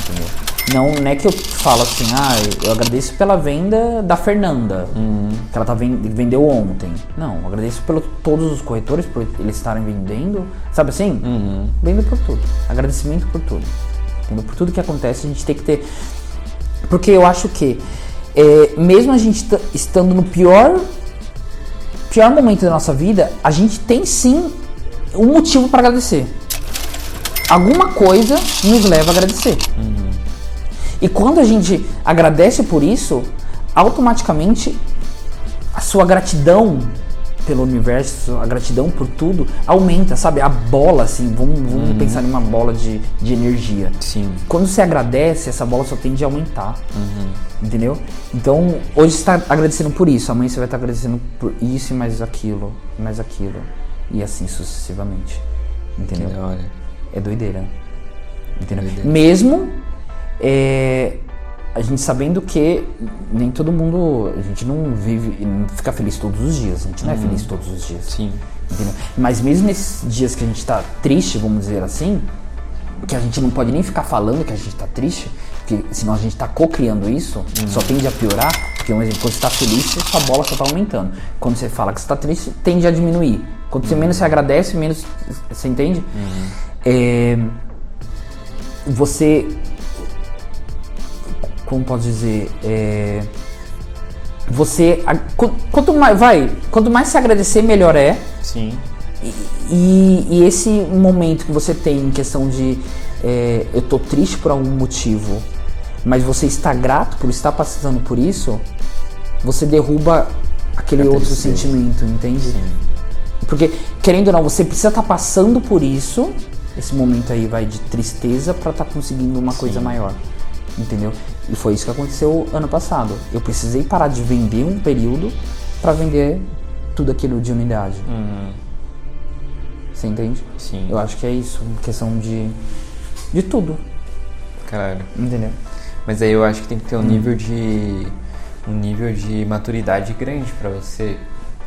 Entendeu? Não, não é que eu falo assim, ah, eu agradeço pela venda da Fernanda, que ela tá ven- vendeu ontem. Não, eu agradeço pelo todos os corretores por eles estarem vendendo, sabe assim? Vendo por tudo. Agradecimento por tudo. Entendeu? Por tudo que acontece, a gente tem que ter. Porque eu acho que, é, mesmo a gente ta- estando no pior pior momento da nossa vida, a gente tem sim um motivo para agradecer. Alguma coisa nos leva a agradecer. E quando a gente agradece por isso, automaticamente a sua gratidão pelo universo, a gratidão por tudo, aumenta, sabe? A bola, assim, vamos, vamos pensar em uma bola de, de energia. Sim. Quando você agradece, essa bola só tende a aumentar. Entendeu? Então, hoje você está agradecendo por isso, amanhã você vai estar agradecendo por isso e mais aquilo, mais aquilo. E assim sucessivamente. Entendeu? Que da hora. É doideira. Entendeu? Doideira. Mesmo é, a gente sabendo que nem todo mundo. A gente não vive. não fica feliz todos os dias. A gente não é feliz todos os dias. Sim. Entendeu? Mas mesmo nesses dias que a gente tá triste, vamos dizer assim, que a gente não pode nem ficar falando que a gente tá triste, porque senão a gente tá co-criando isso, só tende a piorar, porque um exemplo, quando você tá feliz, sua bola só tá aumentando. Quando você fala que você tá triste, tende a diminuir. Quando você menos se agradece, menos. Você entende? É, você. Como posso dizer? É, você. Quanto mais. Vai. Quanto mais se agradecer, melhor é. Sim. E, e esse momento que você tem em questão de é, eu tô triste por algum motivo, mas você está grato por estar passando por isso, você derruba aquele outro sentimento, entende? Porque, querendo ou não, você precisa estar passando por isso, esse momento aí vai de tristeza pra estar conseguindo uma coisa maior. Entendeu? E foi isso que aconteceu ano passado. Eu precisei parar de vender um período pra vender tudo aquilo de unidade. Você entende? Sim. Eu acho que é isso, questão de de tudo, Caralho. entendeu? Mas aí eu acho que tem que ter um nível de um nível de maturidade grande pra você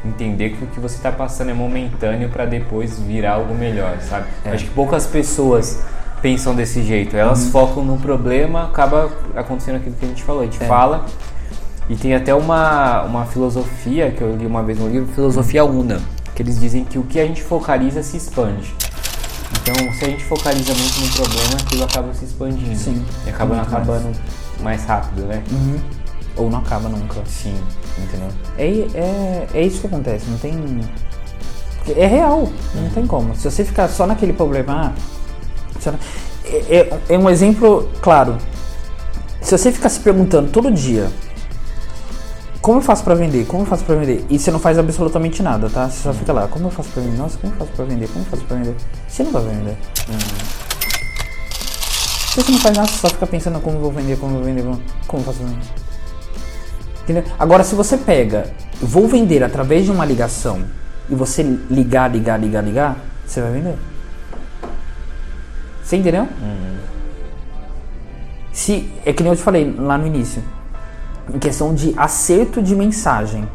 entender que o que você tá passando é momentâneo pra depois virar algo melhor, sabe? É. Acho que poucas pessoas pensam desse jeito. Elas focam no problema, acaba acontecendo aquilo que a gente falou. A gente É. fala e tem até uma, uma filosofia que eu li uma vez no livro, Filosofia Una, que eles dizem que o que a gente focaliza se expande. Então, se a gente focaliza muito no problema, aquilo acaba se expandindo. Sim. E acaba mais. acabando mais rápido, né? Ou não acaba nunca, Sim. entendeu? É, é, é isso que acontece, não tem. É real, não tem como. Se você ficar só naquele problema. ah, só na- É, é- é um exemplo claro. Se você ficar se perguntando todo dia. Como eu faço pra vender? Como eu faço pra vender? E você não faz absolutamente nada, tá? Você só fica lá, como eu faço pra vender? Nossa, como eu faço pra vender? Como eu faço pra vender? Você não vai vender. Se você não faz nada, você só fica pensando como eu vou vender, como eu vou vender, como eu faço pra vender. Entendeu? Agora, se você pega, vou vender através de uma ligação e você ligar, ligar, ligar, ligar, você vai vender. Você entendeu? Se, é que nem eu te falei lá no início, em questão de acerto de mensagem.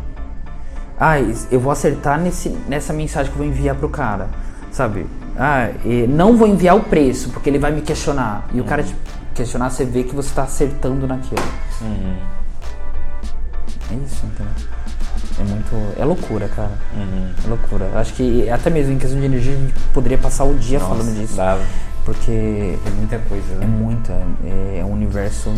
Ah, eu vou acertar nesse, nessa mensagem que eu vou enviar pro cara, sabe? Ah, e não vou enviar o preço, porque ele vai me questionar. E o cara te questionar, você vê que você está acertando naquilo. É isso, entendeu? É muito. É loucura, cara. É loucura. Acho que até mesmo em questão de energia a gente poderia passar o dia falando disso. Dava. Porque É muita coisa, é né? muita. É, é um universo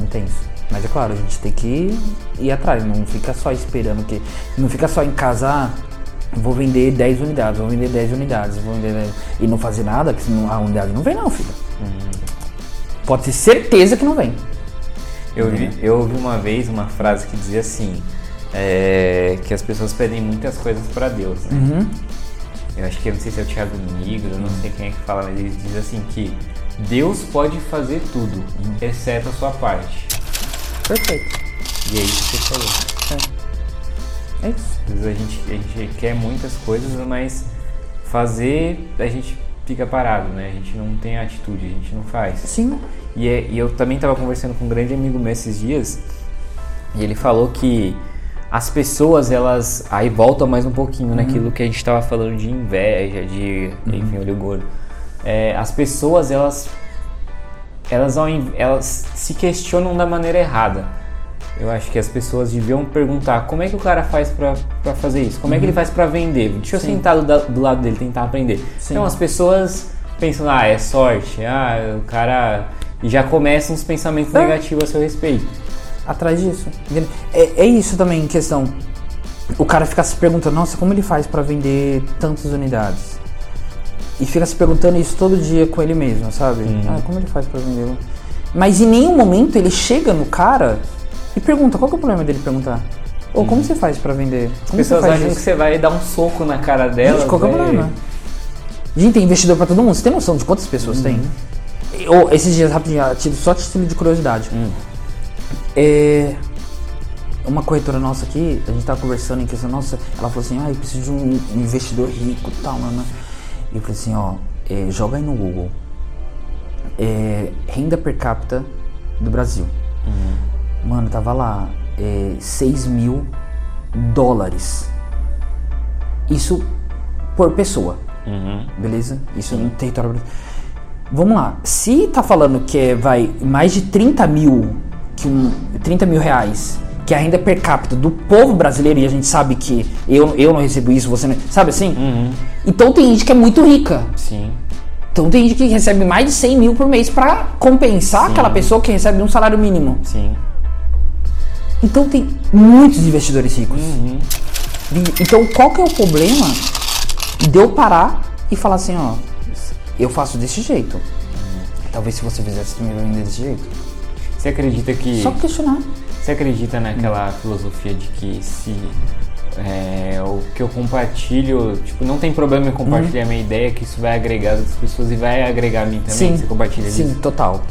intenso. Mas é claro, a gente tem que ir atrás, não fica só esperando que. Não fica só em casa, ah, vou vender 10 unidades, vou vender 10 unidades, vou vender 10, e não fazer nada, senão a unidade não vem não, filho. Pode ter certeza que não vem. Eu, vi, eu ouvi uma vez uma frase que dizia assim: é, que as pessoas pedem muitas coisas pra Deus, né? Uhum. Eu acho que eu não sei se é o Thiago Negro, eu não sei quem é que fala, mas ele diz assim que Deus pode fazer tudo, exceto a sua parte. Perfeito. E é isso que você falou. É isso. Às vezes a gente, a gente quer muitas coisas, mas fazer a gente fica parado, né? A gente não tem atitude, a gente não faz. Sim. E, é- e eu também estava conversando com um grande amigo meu esses dias e ele falou que as pessoas, elas. Aí volta mais um pouquinho naquilo que a gente estava falando de inveja, de. Enfim, olho gordo. É, as pessoas, elas. Elas, elas se questionam da maneira errada. Eu acho que as pessoas deviam perguntar como é que o cara faz pra, pra fazer isso? Como é que ele faz pra vender? Deixa eu Sim. sentar do, do lado dele tentar aprender. Sim. Então as pessoas pensam, ah, é sorte, ah, o cara. E já começam os pensamentos É. negativos a seu respeito. atrás disso. É, é isso também em questão. O cara fica se perguntando, nossa, como ele faz pra vender tantas unidades? E fica se perguntando isso todo dia com ele mesmo, sabe? Ah, como ele faz pra vender? Mas em nenhum momento ele chega no cara e pergunta, qual que é o problema dele perguntar? Ou como você faz pra vender? As Como pessoas você faz acham isso? que você vai dar um soco na cara delas. Gente, qual que é o problema? Gente, tem investidor pra todo mundo. Você tem noção de quantas pessoas tem? Uhum. Ou esses dias, rapidinho, só título de curiosidade. Hum. É, uma corretora nossa aqui, a gente tava conversando em questão, nossa, ela falou assim, ah, eu preciso de um investidor rico e tal, mano. E eu falei assim, ó, é, joga aí no Google. É, renda per capita do Brasil. Mano, tava lá, é, 6 mil dólares. Isso por pessoa. Beleza? Isso no território brasileiro. Vamos lá. Se tá falando que é, vai mais de 30 mil, que um, 30 mil reais, que é a renda per capita do povo brasileiro, e a gente sabe que eu, eu não recebo isso, você não. Sabe assim? Então tem gente que é muito rica. Sim. Então tem gente que recebe mais de 100 mil por mês pra compensar aquela pessoa que recebe um salário mínimo. Sim. Então tem muitos investidores ricos. E- Então qual que é o problema de eu parar e falar assim, ó, eu faço desse jeito. Talvez se você fizesse vender desse jeito. Você acredita que. Só questionar. Você acredita naquela filosofia de que se é, o que eu compartilho, tipo, não tem problema em compartilhar a minha ideia, que isso vai agregar as outras pessoas e vai agregar a mim também? Você compartilha sim, disso? total.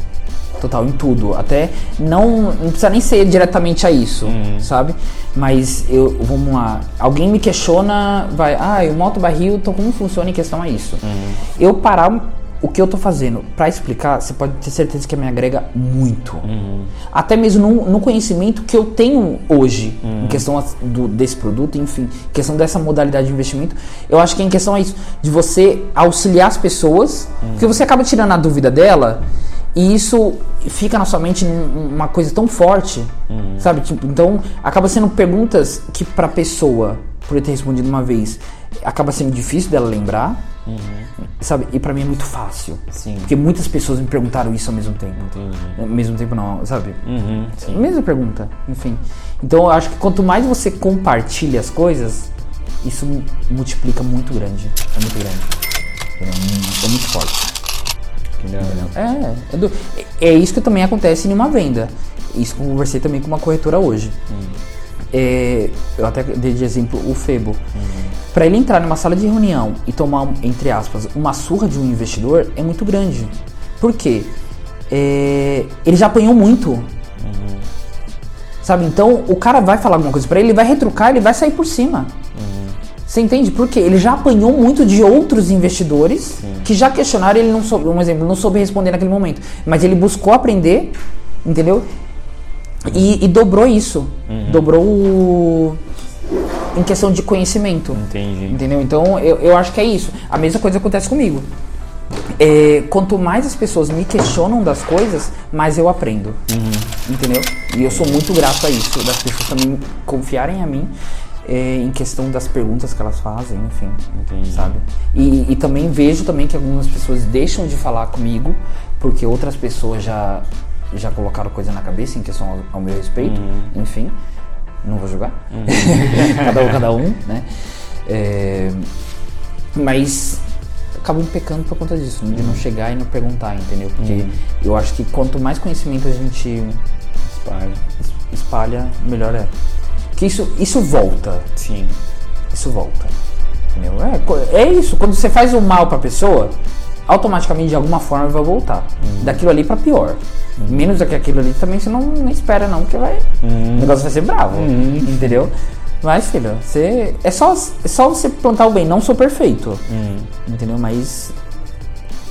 Total, em tudo. Até não, não precisa nem ser diretamente a isso, Uhum. sabe? Mas eu, vamos lá. Alguém me questiona, vai, ah, o moto barril, então como funciona em questão a isso? Uhum. Eu parar o que eu tô fazendo pra explicar, você pode ter certeza que me agrega muito. Uhum. Até mesmo no, no conhecimento que eu tenho hoje, Uhum. em questão do- desse produto, enfim, questão dessa modalidade de investimento, eu acho que em questão é isso, de você auxiliar as pessoas, Uhum. porque você acaba tirando a dúvida dela e isso fica na sua mente uma coisa tão forte, Uhum. sabe? Tipo, então acaba sendo perguntas que pra pessoa, por eu ter respondido uma vez, acaba sendo difícil dela lembrar, sabe? E pra mim é muito fácil. Uhum. Sim. Porque muitas pessoas me perguntaram isso ao mesmo tempo. Entendi. Ao mesmo tempo não, sabe? Uhum. Mesma pergunta, enfim. Então eu acho que quanto mais você compartilha as coisas, isso mu- multiplica muito grande. É muito grande. É muito forte. É, é, do- é isso que também acontece em uma venda. Isso que eu conversei também com uma corretora hoje. É, eu até dei de exemplo o Febo. Para ele entrar numa sala de reunião e tomar, entre aspas, uma surra de um investidor é muito grande. Por quê? É, ele já apanhou muito. Sabe? Então o cara vai falar alguma coisa para ele, ele vai retrucar, ele vai sair por cima. Você entende? Porque ele já apanhou muito de outros investidores que já questionaram ele não soube, um exemplo, não soube responder naquele momento. Mas ele buscou aprender, entendeu? E, e dobrou isso. Dobrou o- em questão de conhecimento. Entendi. Entendeu? Então eu, eu acho que é isso. A mesma coisa acontece comigo. É, quanto mais as pessoas me questionam das coisas, mais eu aprendo. Entendeu? E eu sou muito grato a isso, das pessoas também confiarem a mim é, em questão das perguntas que elas fazem, enfim. Entendi. Sabe? E, e também vejo também que algumas pessoas deixam de falar comigo porque outras pessoas já, já colocaram coisa na cabeça em questão ao, ao meu respeito, enfim. Não vou julgar. [LAUGHS] cada um, cada um, né? É, mas acabam pecando por conta disso, de não chegar e não perguntar, entendeu? Porque eu acho que quanto mais conhecimento a gente Espalha. es- espalha, melhor é. Porque isso, isso volta. Sim. Isso volta. Entendeu? É, é isso. Quando você faz o mal pra pessoa, automaticamente de alguma forma vai voltar. Daquilo ali pra pior. Menos do que aquilo ali também você não, não espera não, porque vai. O negócio vai ser bravo. Entendeu? Mas, filho, você. É só, é só você plantar o bem, não sou perfeito. Entendeu? Mas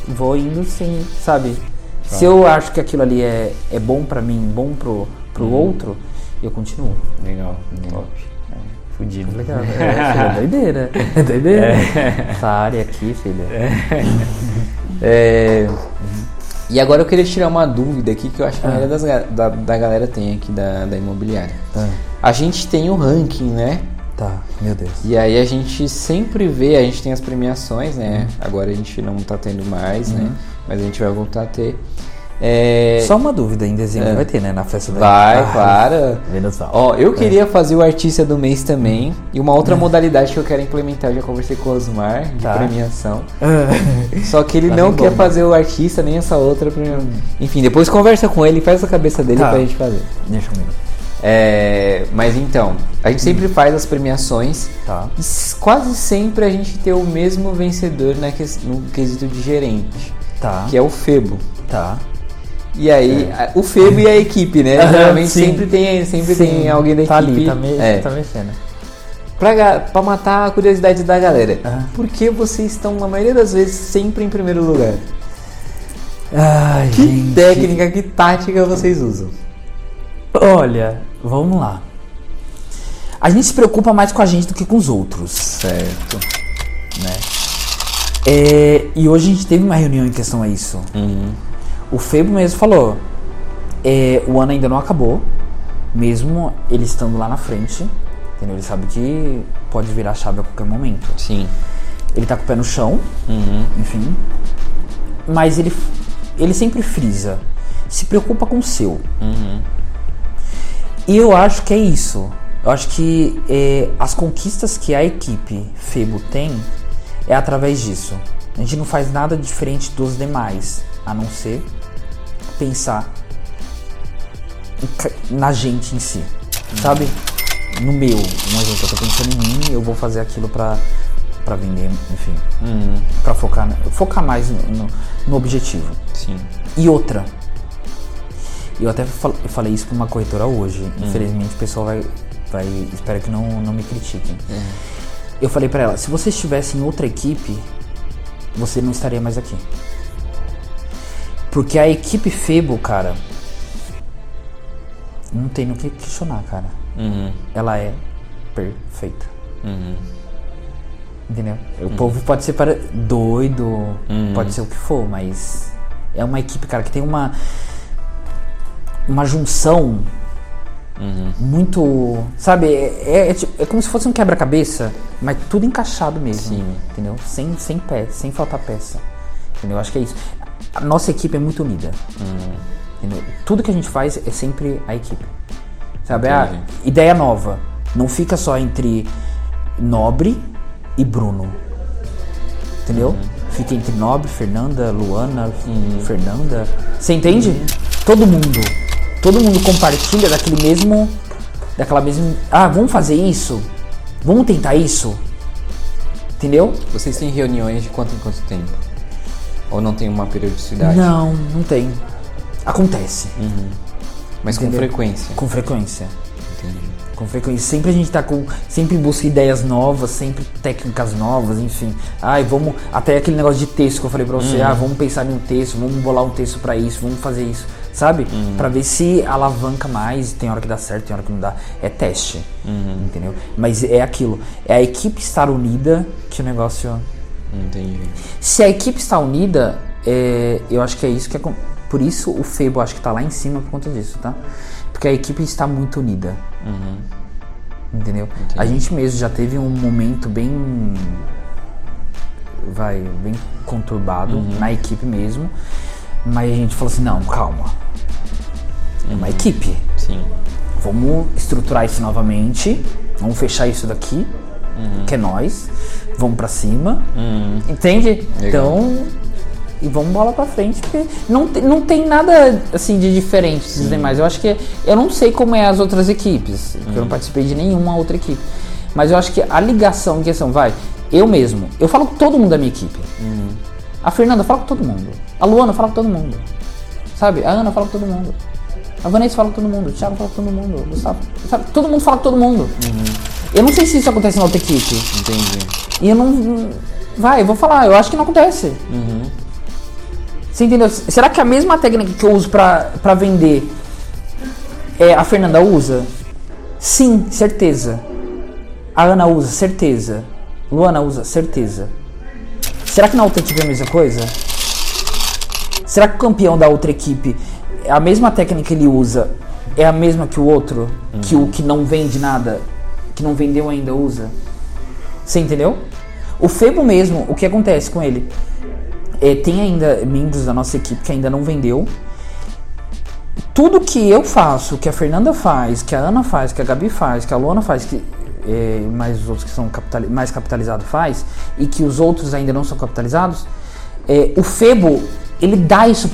vou indo sim, sabe? Se eu acho que aquilo ali é, é bom pra mim, bom pro, pro outro, eu continuo. Legal. Top. É, fudido. Legal, [LAUGHS] é, filho, é doideira. É doideira. Essa área aqui, filha. [LAUGHS] É, E agora eu queria tirar uma dúvida aqui que eu acho que a maioria das ga- da, da galera tem aqui da, da imobiliária. Ah. A gente tem o ranking, né? Tá, meu Deus. E aí a gente sempre vê, a gente tem as premiações, né? Agora a gente não tá tendo mais, né? Mas a gente vai voltar a ter. É, Só uma dúvida, em dezembro vai ter, né? Na festa da Vai, Ah, claro. Vendo só. Ó, eu queria fazer o artista do mês também. E uma outra modalidade que eu quero implementar, eu já conversei com o Osmar, de Tá. premiação. Só que ele Tá não quer bom. fazer o artista nem essa outra premiação. Enfim, depois conversa com ele, faz a cabeça dele Tá. pra gente fazer. Deixa comigo. É, mas então, a gente sempre faz as premiações Tá. e quase sempre a gente tem o mesmo vencedor na no quesito de gerente, Tá. que é o Febo. Tá. E aí, a- o Febo e a equipe, né? [LAUGHS] Geralmente sim. sempre tem, sempre Sim, tem alguém da tá equipe. ali, tá, me, é, tá mexendo. pra, pra matar a curiosidade da galera. Aham. Por que vocês estão, na maioria das vezes, sempre em primeiro lugar? Ai, Que gente. técnica, que tática vocês usam? Olha, vamos lá. A gente se preocupa mais com a gente do que com os outros. Certo. né? É, e hoje a gente teve uma reunião em questão a isso. O Febo mesmo falou: é, o ano ainda não acabou, mesmo ele estando lá na frente, entendeu? Ele sabe que pode virar a chave a qualquer momento. Sim. Ele tá com o pé no chão, enfim, mas ele, ele sempre frisa: se preocupa com o seu. E eu acho que é isso. Eu acho que é, as conquistas que a equipe Febo tem é através disso. A gente não faz nada diferente dos demais, a não ser pensar na gente em si, sabe? No meu, um exemplo, eu tô pensando em mim, eu vou fazer aquilo pra, pra vender, enfim, pra focar, focar mais no, no- no objetivo. Sim. E outra, eu até fal- eu falei isso pra uma corretora hoje. Infelizmente o pessoal vai, vai. Espero que não, não me critiquem. Eu falei pra ela: se você estivesse em outra equipe, você não estaria mais aqui. Porque a equipe Febo, cara, não tem no que questionar, cara. Ela é perfeita. Entendeu? O povo pode ser para doido, pode ser o que for, mas é uma equipe, cara, que tem uma uma junção muito, sabe? É, é, tipo- é como se fosse um quebra-cabeça, mas tudo encaixado mesmo, Sim. entendeu? Sem sem pé, sem faltar peça, entendeu? Acho que é isso. A nossa equipe é muito unida, entendeu? Tudo que a gente faz é sempre a equipe, sabe? A Entendi. ideia nova não fica só entre Nobre e Bruno. Entendeu? Fica entre Nobre, Fernanda, Luana, Fernanda. Você entende? Todo mundo. Todo mundo compartilha daquele mesmo. Daquela mesma. Ah, vamos fazer isso? Vamos tentar isso? Entendeu? Vocês têm reuniões de quanto em quanto tempo? Ou não tem uma periodicidade? Não, não tem. Acontece. Mas com Entendeu? frequência. Com frequência. Entendi. Com frequência. Sempre a gente tá com. Sempre busca ideias novas, sempre técnicas novas, enfim. Ai, vamos. Até aquele negócio de texto que eu falei pra você. Ah, vamos pensar em um texto, vamos bolar um texto pra isso, vamos fazer isso. Sabe? Pra ver se alavanca mais. Tem hora que dá certo, tem hora que não dá. É teste. Entendeu? Mas é aquilo. É a equipe estar unida que o negócio. Entendi. Se a equipe está unida, é, eu acho que é isso que é. Por isso o Febo acho que tá lá em cima por conta disso, tá? Porque a equipe está muito unida. Entendeu? A gente mesmo já teve um momento bem. Vai, bem conturbado na equipe mesmo. Mas a gente falou assim: não, calma. É uma equipe. Sim. Vamos estruturar isso novamente. Vamos fechar isso daqui, que é nós. Vamos pra cima. Entende? Então. E vamos bola pra frente, porque não, te- não tem nada assim de diferente dos demais. Eu acho que. Eu não sei como é as outras equipes, porque eu não participei de nenhuma outra equipe. Mas eu acho que a ligação em questão, vai, eu mesmo, eu falo com todo mundo da minha equipe. A Fernanda fala com todo mundo. A Luana fala com todo mundo. Sabe? A Ana fala com todo mundo. A Vanessa fala com todo mundo. O Thiago fala com todo mundo. O Gustavo. Sabe? Todo mundo fala com todo mundo. Eu não sei se isso acontece na outra equipe. Entendi. E eu não. Vai, eu vou falar, eu acho que não acontece. Você entendeu? Será que a mesma técnica que eu uso pra, pra vender é, a Fernanda usa? Sim, certeza. A Ana usa, certeza. Luana usa, certeza. Será que na outra equipe é a mesma coisa? Será que o campeão da outra equipe, a mesma técnica que ele usa é a mesma que o outro? Que o que não vende nada, que não vendeu ainda usa? Você entendeu? O Febo mesmo, o que acontece com ele? É, tem ainda membros da nossa equipe que ainda não vendeu. Tudo que eu faço, que a Fernanda faz, que a Ana faz, que a Gabi faz, que a Luana faz, que é, mais os outros que são capitali- mais capitalizados faz, e que os outros ainda não são capitalizados, é, o Febo, ele dá isso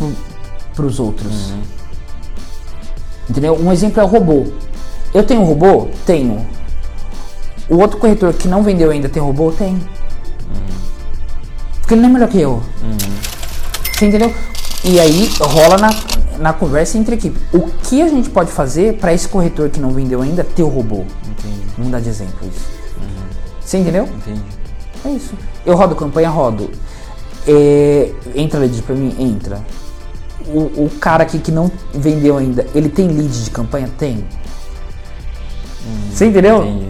para os outros. Entendeu? Um exemplo é o robô. Eu tenho robô? Tenho. O outro corretor que não vendeu ainda tem robô? Tem. Porque ele não é melhor que eu. Você entendeu? E aí rola na, na conversa entre equipe. O que a gente pode fazer para esse corretor que não vendeu ainda ter o robô? Entendi. Vamos dar de exemplo isso. Você entendeu? Entendi. É isso. Eu rodo campanha, rodo. É, entra lead pra mim? Entra. O, o cara aqui que não vendeu ainda, ele tem lead de campanha? Tem. Você entendeu? Entendi.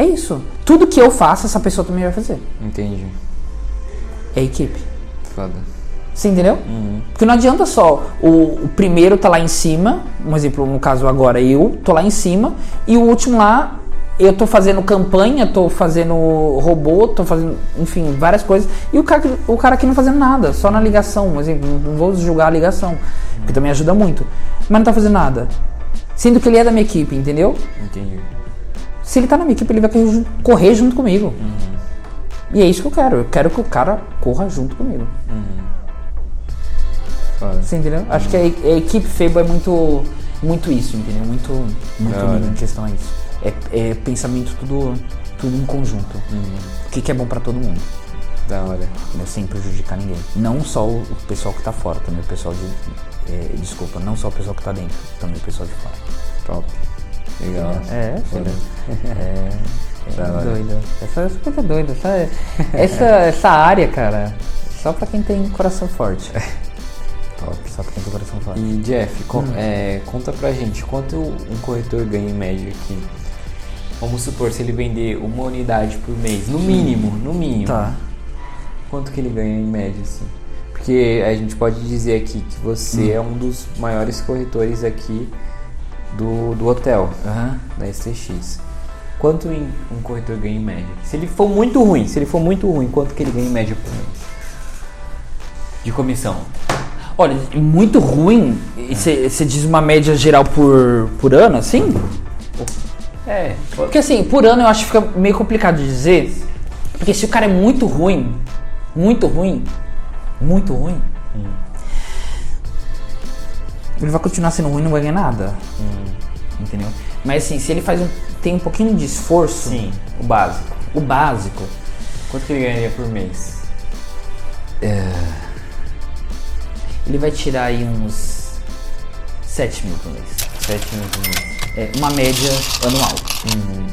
É isso. Tudo que eu faço, essa pessoa também vai fazer. Entendi. É equipe. Foda. Você entendeu? Porque não adianta só o, o primeiro tá lá em cima, um exemplo, no caso agora eu tô lá em cima, e o último lá eu tô fazendo campanha, tô fazendo robô, tô fazendo, enfim, várias coisas, e o cara, o cara aqui não fazendo nada, só na ligação, um exemplo, não vou julgar a ligação, que também ajuda muito, mas não tá fazendo nada. Sendo que ele é da minha equipe, entendeu? Entendi. Se ele tá na minha equipe, ele vai correr jun- correr junto comigo. E é isso que eu quero. Eu quero que o cara corra junto comigo. Foda. Você entendeu? Acho que a, a equipe Fable é muito, muito isso, entendeu? Muito, muito em questão a isso. É, é pensamento tudo, tudo em conjunto. O que, que é bom pra todo mundo. Da hora. Né? Sem prejudicar ninguém. Não só o, o pessoal que tá fora, também o pessoal de. é, desculpa, não só o pessoal que tá dentro, também o pessoal de fora. Top. Legal. É. É, Da [LAUGHS] é hora. doido. Essa, essa coisa é doida. Essa, essa, essa área, cara, só pra quem tem coração forte. [LAUGHS] Top. Só pra quem tem coração forte. E Jeff, con- Hum. é, conta pra gente quanto um corretor ganha em média aqui. Vamos supor, se ele vender uma unidade por mês, no mínimo, no mínimo. Tá. Quanto que ele ganha em média, assim? Porque a gente pode dizer aqui que você Hum. é um dos maiores corretores aqui do, do hotel, Aham. da STX. Quanto um corretor ganha em média? Se ele for muito ruim, se ele for muito ruim, quanto que ele ganha em média por mês? De comissão. Olha, muito ruim. Você diz uma média geral por, por ano, assim? É, Porque assim, por ano eu acho que fica meio complicado de dizer. Porque se o cara é muito ruim, muito ruim, muito ruim, ele vai continuar sendo ruim e não vai ganhar nada. Entendeu? Mas assim, se ele faz um, tem um pouquinho de esforço, sim, o básico. o básico, Quanto que ele ganharia por mês? ele vai tirar aí uns 7 mil por mês. 7 mil por mês. É, uma média anual,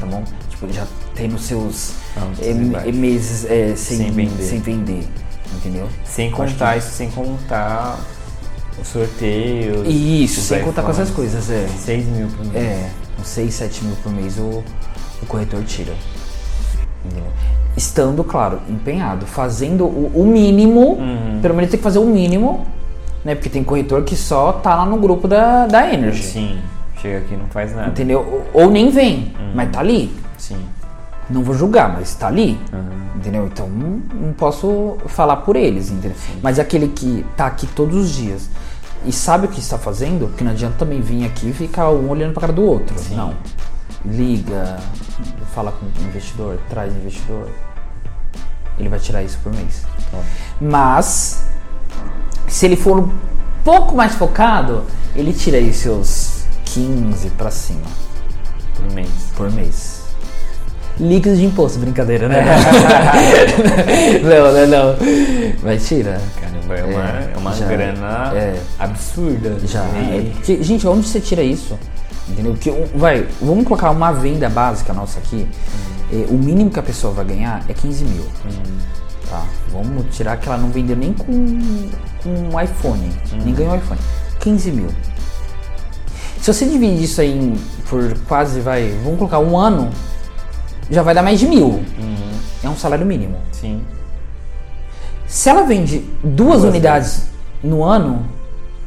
tá bom? Tipo, ele já tem nos seus Ah, é, meses é, sem, Sem vender. sem vender, entendeu? Sem contar isso, sem contar o sorteio. Isso, sem contar com essas coisas. é. 6 mil por mês. É, uns 6, 7 mil por mês o, o corretor tira. Entendeu? Estando, claro, empenhado, fazendo o, o mínimo, Uhum. pelo menos tem que fazer o mínimo, né? Porque tem corretor que só tá lá no grupo da, da Energy. Sim, chega aqui e não faz nada. Entendeu? Ou, ou nem vem, Uhum. mas tá ali. Sim. Não vou julgar, mas tá ali. Uhum. Entendeu? Então não, não posso falar por eles, entendeu? Mas aquele que tá aqui todos os dias e sabe o que está fazendo, porque não adianta também vir aqui e ficar um olhando pra cara do outro. Não. Liga, fala com o investidor, traz investidor. Ele vai tirar isso por mês. Mas, se ele for um pouco mais focado, ele tira aí seus 15 pra cima Por mês. por mês. Líquidos de imposto, brincadeira, né? [LAUGHS] não, não, não. Mas tira. Caramba, é uma, É, é uma já- grana é. absurda. Já. E- é porque, gente, onde você tira isso? Entendeu? Porque, um, vai, vamos colocar uma venda básica nossa aqui. É, o mínimo que a pessoa vai ganhar é 15 mil. Tá? Vamos tirar que ela não vendeu nem com, com um iPhone. Nem ganhou iPhone. 15 mil. Se você dividir isso aí em- por quase, vai, vamos colocar um ano, já vai dar mais de mil. É um salário mínimo. Sim. Se ela vende duas, unidades no ano,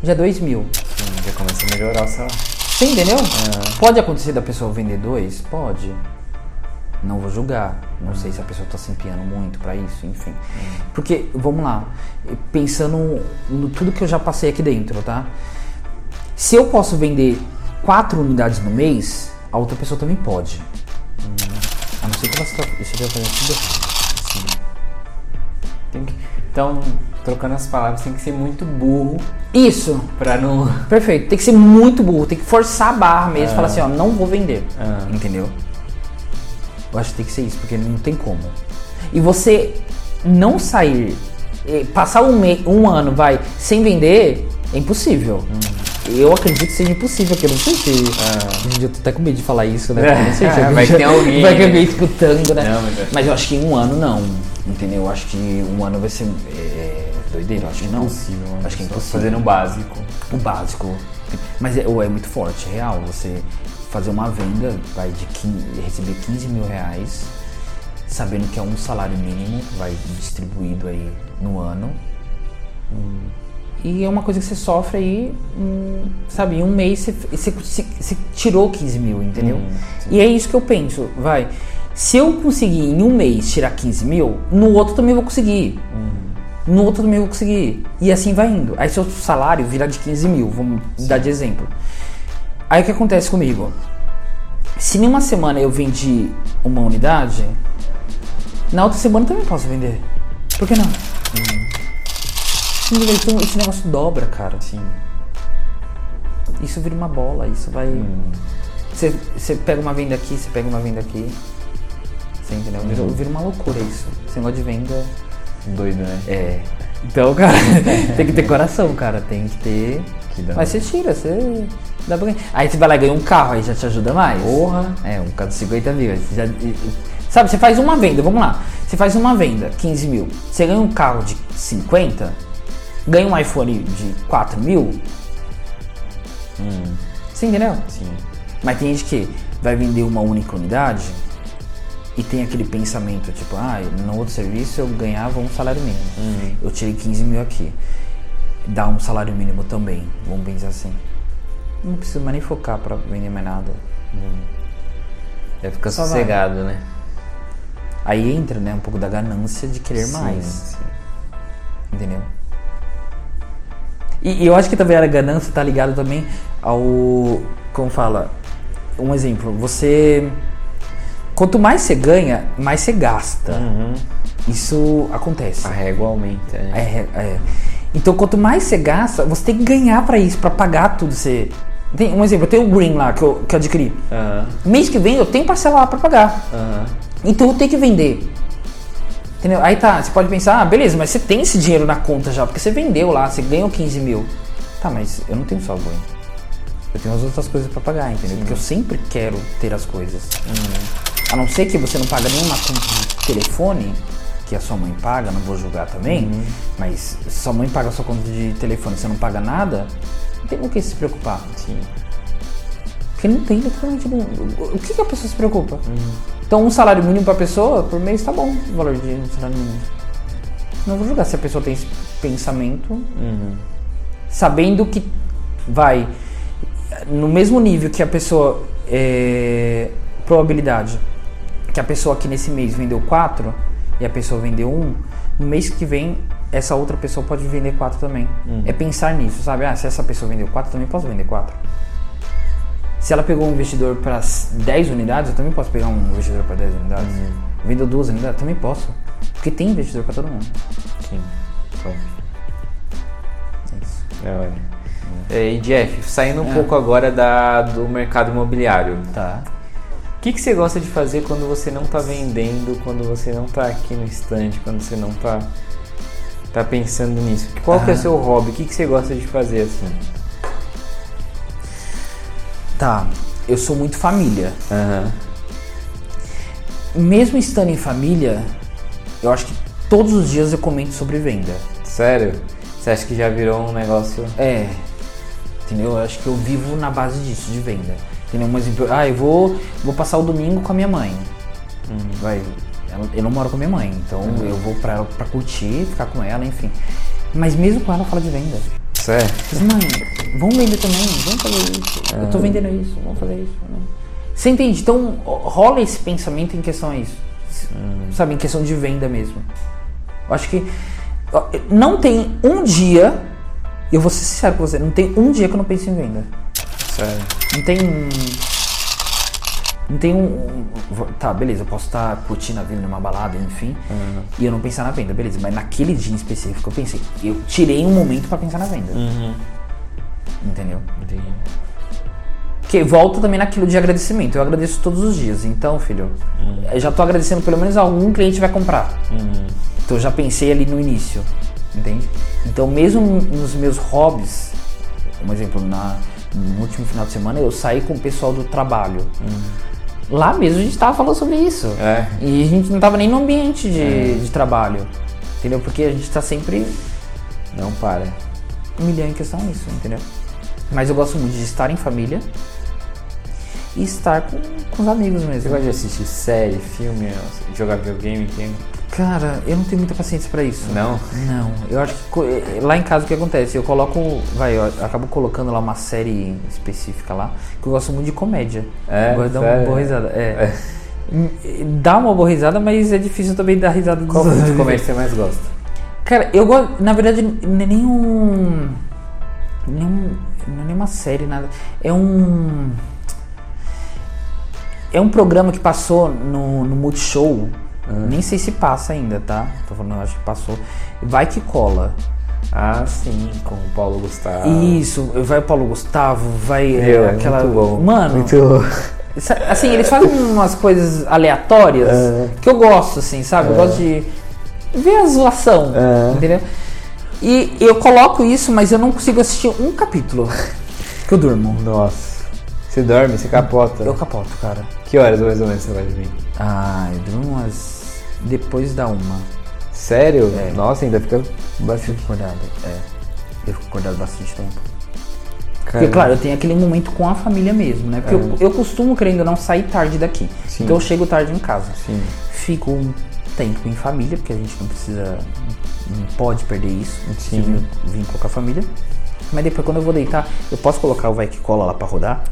já é 2 mil. Sim, já começa a melhorar o salário. Você entendeu? Pode acontecer da pessoa vender dois? Pode. Não vou julgar. Não sei se a pessoa está se empenhando muito para isso, enfim. Porque, vamos lá, pensando no tudo que eu já passei aqui dentro, tá? Se eu posso vender quatro unidades no mês, a outra pessoa também pode. A não ser que ela esteja fazendo tudo errado. Tem que- Então, trocando as palavras, tem que ser muito burro Isso. Pra não. Perfeito. Tem que ser muito burro, tem que forçar a barra mesmo, falar assim, ó, não vou vender. Ah. Entendeu? Eu acho que tem que ser isso, porque não tem como. E você não sair, passar um, um ano, vai, sem vender, é impossível. Eu acredito que seja impossível, porque eu não sei se. Hoje em dia eu tô até com medo de falar isso, né? Eu não sei se Ah, vai tem alguém, Vai né? alguém escutando, né? Não, mas é- mas eu acho que em um ano não. Entendeu? Eu acho que um ano vai ser. É, doideira, eu acho que não. Impossível, mano. Acho que é impossível. Fazendo o básico. O básico. Mas é, ou é muito forte, é real. Você fazer uma venda, vai de 15, receber 15 mil reais, sabendo que é um salário mínimo, vai distribuído aí no ano. E é uma coisa que você sofre aí, hum, sabe, em um mês você, você, você- tirou 15 mil, entendeu? e é isso que eu penso, vai. Se eu conseguir em um mês tirar 15 mil, no outro também vou conseguir. No outro também vou conseguir. E assim vai indo. Aí seu salário vira de 15 mil, vamos dar de exemplo. Aí o que acontece comigo? Se em uma semana eu vendi uma unidade, na outra semana também posso vender. Por que não? Sim, então esse negócio dobra, cara. Sim. Isso vira uma bola, isso vai. Você você pega uma venda aqui, você pega uma venda aqui. Você entendeu? Vira, vira uma loucura isso. Esse negócio de venda. Doido, né? É. Então, cara, [LAUGHS] tem que ter coração, cara. Tem que ter. Que Mas você tira, você. Dá pra. Aí você vai lá e ganha um carro, aí já te ajuda mais. Porra. É, um carro de 50 mil. já- sabe, você faz uma venda, vamos lá. Você faz uma venda, 15 mil. Você ganha um carro de 50, ganha um iPhone de 4 mil. Você entendeu? Sim. Mas tem gente que vai vender uma única unidade e tem aquele pensamento, tipo, ah, no outro serviço eu ganhava um salário mínimo. Eu tirei 15 mil aqui. Dá um salário mínimo também, vamos pensar assim. Não preciso mais nem focar pra vender mais nada. Já fica Só vai. sossegado, né? Aí entra, né, um pouco da ganância de querer mais. Sim. Entendeu? E, e eu acho que também a ganância tá ligado também ao. Como fala? Um exemplo, você. Quanto mais você ganha, mais você gasta. Isso acontece. A régua aumenta, né? É, é. Então, quanto mais você gasta, você tem que ganhar pra isso, pra pagar tudo. Você... Tem, um exemplo, eu tenho o Green lá que eu, que eu adquiri. Aham. Mês que vem eu tenho parcela lá pra pagar. Aham. Então eu tenho que vender. Entendeu? Aí tá, você pode pensar, ah, beleza, mas você tem esse dinheiro na conta já, porque você vendeu lá, você ganhou 15 mil. Tá, mas eu não tenho só Green. Eu tenho as outras coisas pra pagar, entendeu? Porque eu sempre quero ter as coisas. A não ser que você não paga nenhuma conta de telefone, que a sua mãe paga, não vou julgar também, mas se sua mãe paga a sua conta de telefone e você não paga nada, não tem com o que se preocupar. Sim. Porque não tem, literalmente. O que, que a pessoa se preocupa? Então, um salário mínimo pra pessoa, por mês, tá bom o valor de um salário mínimo. Não vou julgar se a pessoa tem esse pensamento, sabendo que vai no mesmo nível que a pessoa. É, probabilidade que a pessoa aqui nesse mês vendeu 4 e a pessoa vendeu 1, um, no mês que vem essa outra pessoa pode vender 4 também. É pensar nisso, sabe? Ah, se essa pessoa vendeu 4, eu também posso vender 4. Se ela pegou um investidor para 10 unidades, eu também posso pegar um investidor para 10 unidades. Vendeu duas unidades, também posso. Porque tem investidor para todo mundo. Sim. Top. É isso. Da hora. É, e Jeff, saindo um É. pouco agora da, do mercado imobiliário. Tá. O que, que você gosta de fazer quando você não tá vendendo, quando você não tá aqui no stand, quando você não tá, tá pensando nisso? Qual que é o Aham. seu hobby? O que, que você gosta de fazer assim? Tá. Eu sou muito família. Aham. Mesmo estando em família, eu acho que todos os dias eu comento sobre venda. Sério? Você acha que já virou um negócio. É. Entendeu? Eu acho que eu vivo na base disso, de venda. Entendeu? Um exemplo, ah, eu vou, vou passar o domingo com a minha mãe. Vai. ela- Eu não moro com a minha mãe, então eu vou pra, pra curtir, ficar com ela, enfim. Mas mesmo com ela, eu falo de venda. Sério? Mãe, vamos vender também, vamos fazer isso. Eu tô vendendo isso, vamos fazer isso. né? Você entende? Então rola esse pensamento em questão a isso. Sabe, em questão de venda mesmo. Eu acho que não tem um dia, eu vou ser sincero com você, não tem um dia que eu não penso em venda. Sério. Não tem. Não tem um, um- Tá, beleza, eu posso estar curtindo a vida numa balada, enfim, e eu não pensar na venda, beleza. Mas naquele dia em específico eu pensei, eu tirei um momento pra pensar na venda. Entendeu? Entendi. Que volta também naquilo de agradecimento. Eu agradeço todos os dias. Então, filho, eu já tô agradecendo pelo menos algum cliente vai comprar. Então eu já pensei ali no início. Entende? Então, mesmo nos meus hobbies, um exemplo, na, no último final de semana eu saí com o pessoal do trabalho. Lá mesmo a gente tava falando sobre isso. É. E a gente não tava nem no ambiente de, de trabalho. Entendeu? Porque a gente tá sempre Não para. milhão em questão isso, entendeu? Mas eu gosto muito de estar em família e estar com, com os amigos Você mesmo. gosta de assistir série, filme, jogar videogame? Tem... Cara, eu não tenho muita paciência pra isso. Não? Não, eu acho que co- eh, lá em casa o que acontece? Eu coloco, vai, eu acabo colocando lá uma série específica lá, que eu gosto muito de comédia. É? Eu gosto de dar uma boa risada. É. Hum, Dá uma boa risada, mas é difícil também dar risada dos Qual filme de outros. comédia você mais gosta? Cara, eu gosto. Na verdade, não é nem um. Nenhum, não é nem uma série, nada. É um. É um programa que passou no, no Multishow. Nem sei se passa ainda, tá? Tô falando, acho que passou. Vai que cola. Ah, sim, com o Paulo Gustavo. Isso, vai o Paulo Gustavo, vai Meu, é, é aquela. muito bom. Mano, Muito... Sa- Assim, eles fazem umas coisas aleatórias É. que eu gosto, assim, sabe? Eu gosto de ver a zoação, É. entendeu? E eu coloco isso, mas eu não consigo assistir um capítulo. Que eu durmo. Nossa. Você dorme, você capota. Eu capoto, cara. Que horas mais ou menos você vai dormir? Ah, eu durmo umas. Depois da uma. Sério? É. Nossa, ainda fica bastante. acordado. É. Eu fico acordado bastante tempo. Porque, Caramba. claro, eu tenho aquele momento com a família mesmo, né? Porque eu, eu costumo, querendo ou não, sair tarde daqui. Sim. Então eu chego tarde em casa. Sim. Fico um tempo em família, porque a gente não precisa, não pode perder isso. Sim. Se vir, vir com a família. Mas depois, quando eu vou deitar, eu posso colocar o Vai Que Cola lá pra rodar,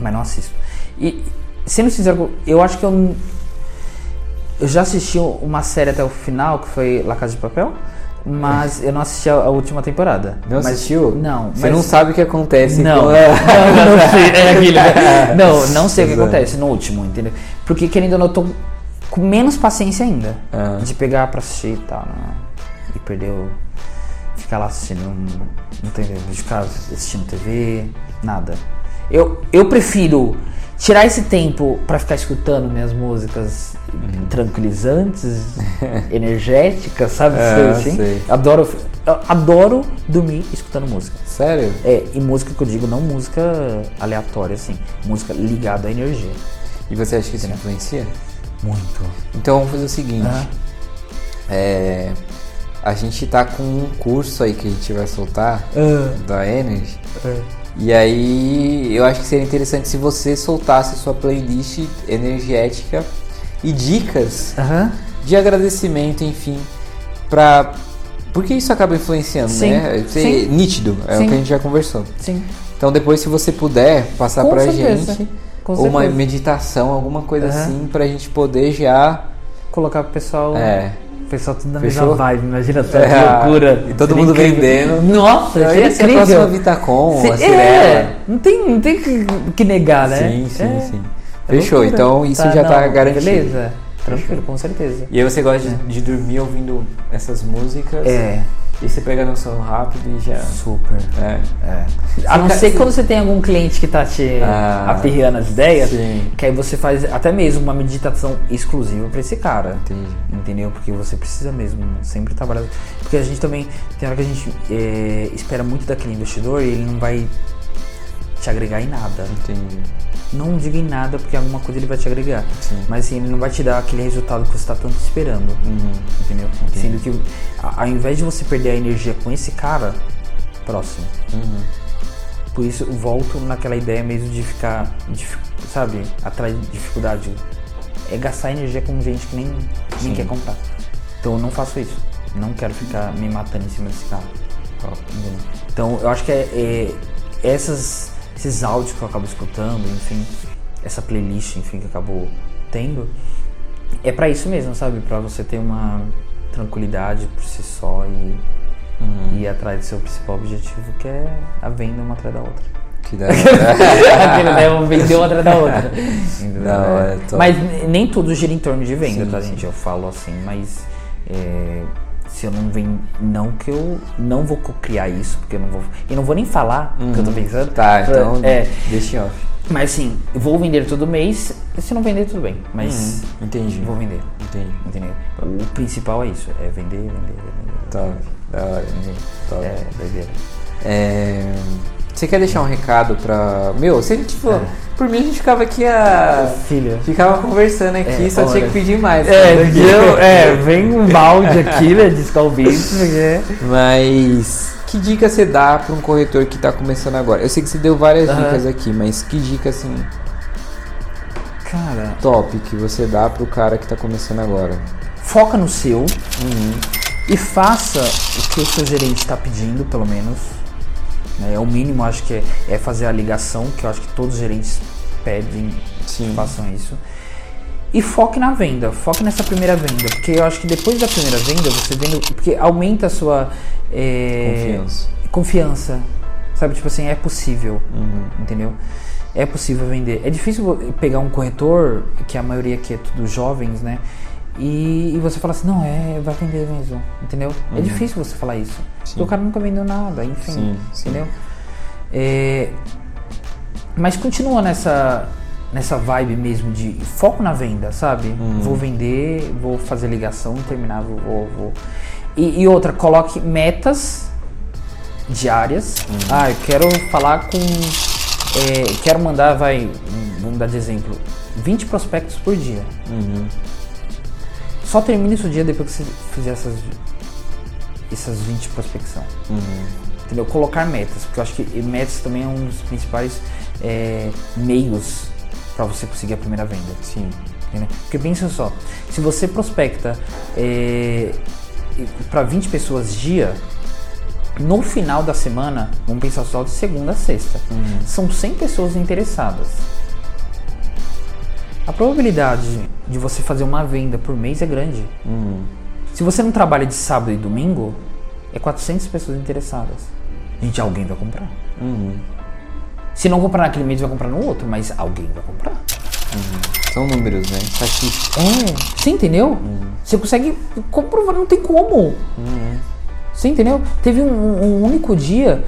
mas não assisto. E, sendo sincero, eu acho que eu. Eu já assisti uma série até o final, que foi La Casa de Papel, mas eu não assisti a, a última temporada. Não Mas- assistiu? Não. Você mas- não sabe o que acontece. não, [LAUGHS] com- não, não sei, [LAUGHS] é aquele, né? Não, não sei o que Exato. acontece no último, entendeu? Porque querendo ou não, eu tô com menos paciência ainda Ah. de pegar pra assistir e tal, né? E perder o. Ficar lá assistindo, não, não tem de ficar assistindo TV, nada. Eu, eu prefiro tirar esse tempo pra ficar escutando minhas músicas Uhum. tranquilizantes, [LAUGHS] energéticas, sabe? É, assim? sei. Adoro, adoro dormir escutando música. Sério? É, e música que eu digo, não música aleatória, assim. Música ligada à energia. E você acha que isso influencia? Muito. Então vamos fazer o seguinte. Ah. É, a gente tá com um curso aí que a gente vai soltar da Energy. E aí eu acho que seria interessante se você soltasse sua playlist energética e dicas Aham. de agradecimento, enfim, pra. Porque isso acaba influenciando, Sim, né? Ser sim. nítido, é Sim. o que a gente já conversou. Sim. Então depois se você puder passar pra certeza, gente com uma meditação, alguma coisa Aham. assim, pra gente poder já. Colocar o pessoal. É. O pessoal tudo na Fechou? mesma vibe, imagina só É, que loucura. e todo Seria mundo incrível. vendendo. Nossa, seria ia ser a incrível. próxima Vitacom, Se- a Cirela. é, não tem, não tem que, que negar, né? Sim, sim, É, sim. é Fechou, loucura. então isso já tá não, garantido. Beleza, tranquilo, com certeza. E aí você gosta de, de dormir ouvindo essas músicas. É, E você pega no sono rápido e já. super. É. É. A não ser quando você tem algum cliente que tá te Ah, aperreando as ideias, sim. que aí você faz até mesmo uma meditação exclusiva pra esse cara. Entendi. Entendeu? Porque você precisa mesmo sempre trabalhar. Porque a gente também. Tem hora que a gente é, espera muito daquele investidor e ele não vai te agregar em nada. Entendi. Não diga em nada, porque alguma coisa ele vai te agregar. Sim. Mas assim, ele não vai te dar aquele resultado que você está tanto esperando. Uhum. Entendeu? Sendo que ao invés de você perder a energia com esse cara, próximo. Uhum. Por isso eu volto naquela ideia mesmo de ficar, dif- sabe, atrás de dificuldade. É gastar energia com gente que nem, nem quer comprar. Então eu não faço isso. Não quero ficar me matando em cima desse cara. Então eu acho que é, é essas, esses áudios que eu acabo escutando, enfim, essa playlist, enfim, que eu acabo tendo, é pra isso mesmo, sabe? Pra você ter uma tranquilidade por si só e, e ir atrás do seu principal objetivo, que é a venda uma atrás da outra. Que [LAUGHS] da hora. Aquele, né? Vender uma atrás da outra. Da hora, top. Mas nem tudo gira em torno de venda, Sim, tá, sim. gente? Eu falo assim, mas é, se eu não vem. Não que eu não vou criar isso, porque eu não vou. E não vou nem falar o que eu tô pensando. Tá, então É, deixa em off. mas eu vou vender todo mês. Se não vender, tudo bem. Mas Entendi. vou vender. Entendi. Entendeu? O principal é isso, é vender, vender, vender. Top. Da hora. Top. É, doideira. É, Você quer deixar um recado pra. Meu, se a gente for. É. Por mim a gente ficava aqui a. Filha. Ficava conversando aqui, É, só tinha que pedir mais. É, viu? [LAUGHS] É, vem um balde aqui, né? De porque. Mas que dica você dá pra um corretor que tá começando agora? Eu sei que você deu várias Aham. dicas aqui, mas que dica assim Cara, top que você dá pro cara que tá começando agora? foca no seu e faça o que o seu gerente está pedindo, pelo menos. Né? É o mínimo, acho que é, é fazer a ligação, que eu acho que todos os gerentes pedem Sim. que façam isso. E foque na venda, foque nessa primeira venda, porque eu acho que depois da primeira venda, você vendo. Porque aumenta a sua. é, Confiança. Confiança. Sabe, tipo assim, é possível. Entendeu? É possível vender. É difícil pegar um corretor, que a maioria aqui é tudo jovens, né? E, e você fala assim, não, é, vai vender mesmo, entendeu? É difícil você falar isso. Porque o cara nunca vendeu nada, enfim, Sim, sim. entendeu? É, mas continua nessa, nessa vibe mesmo de foco na venda, sabe? Vou vender, vou fazer ligação, terminar, vou. vou, vou. E, e outra, coloque metas diárias. Ah, eu quero falar com. é, quero mandar, vai, vamos dar de exemplo, 20 prospectos por dia. Só termine isso o dia depois que você fizer essas, essas 20 prospecção. Entendeu? Colocar metas, porque eu acho que metas também é um dos principais é, meios para você conseguir a primeira venda. Sim. Entendeu? Porque pensa só, se você prospecta para 20 pessoas dia, no final da semana, vamos pensar só de segunda a sexta, são 100 pessoas interessadas. A probabilidade de você fazer uma venda por mês é grande. Se você não trabalha de sábado e domingo, é 400 pessoas interessadas. Gente, alguém vai comprar. Se não comprar naquele mês, vai comprar no outro, mas alguém vai comprar. São números, né? Estatística. É, você entendeu? Você consegue comprovar, não tem como. Você entendeu? Teve um, um único dia,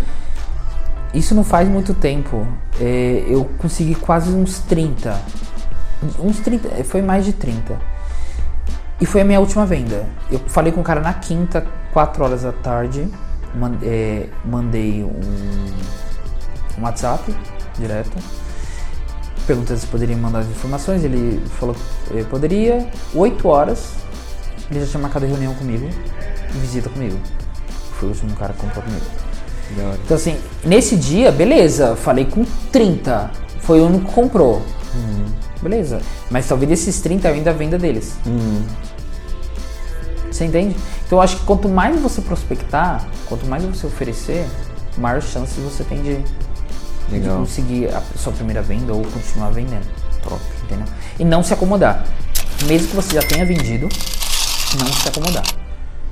isso não faz muito tempo, é, eu consegui quase uns 30. Uns 30, é, foi mais de 30. E foi a minha última venda. Eu falei com o cara na quinta, 4 horas da tarde, é, mandei um, um WhatsApp direto. Perguntei se poderia mandar as informações, ele falou que eh, poderia. 8 horas, ele já tinha marcado reunião comigo e visita comigo. Foi o último cara que comprou comigo. Então assim, nesse dia, beleza, falei com 30. Foi o único que comprou. Beleza. Mas talvez desses 30 eu ainda venda deles. Você entende? Então eu acho que quanto mais você prospectar, quanto mais você oferecer, maior chance você tem de, de conseguir a sua primeira venda ou continuar vendendo. Top. Entendeu? E não se acomodar. Mesmo que você já tenha vendido, não se acomodar.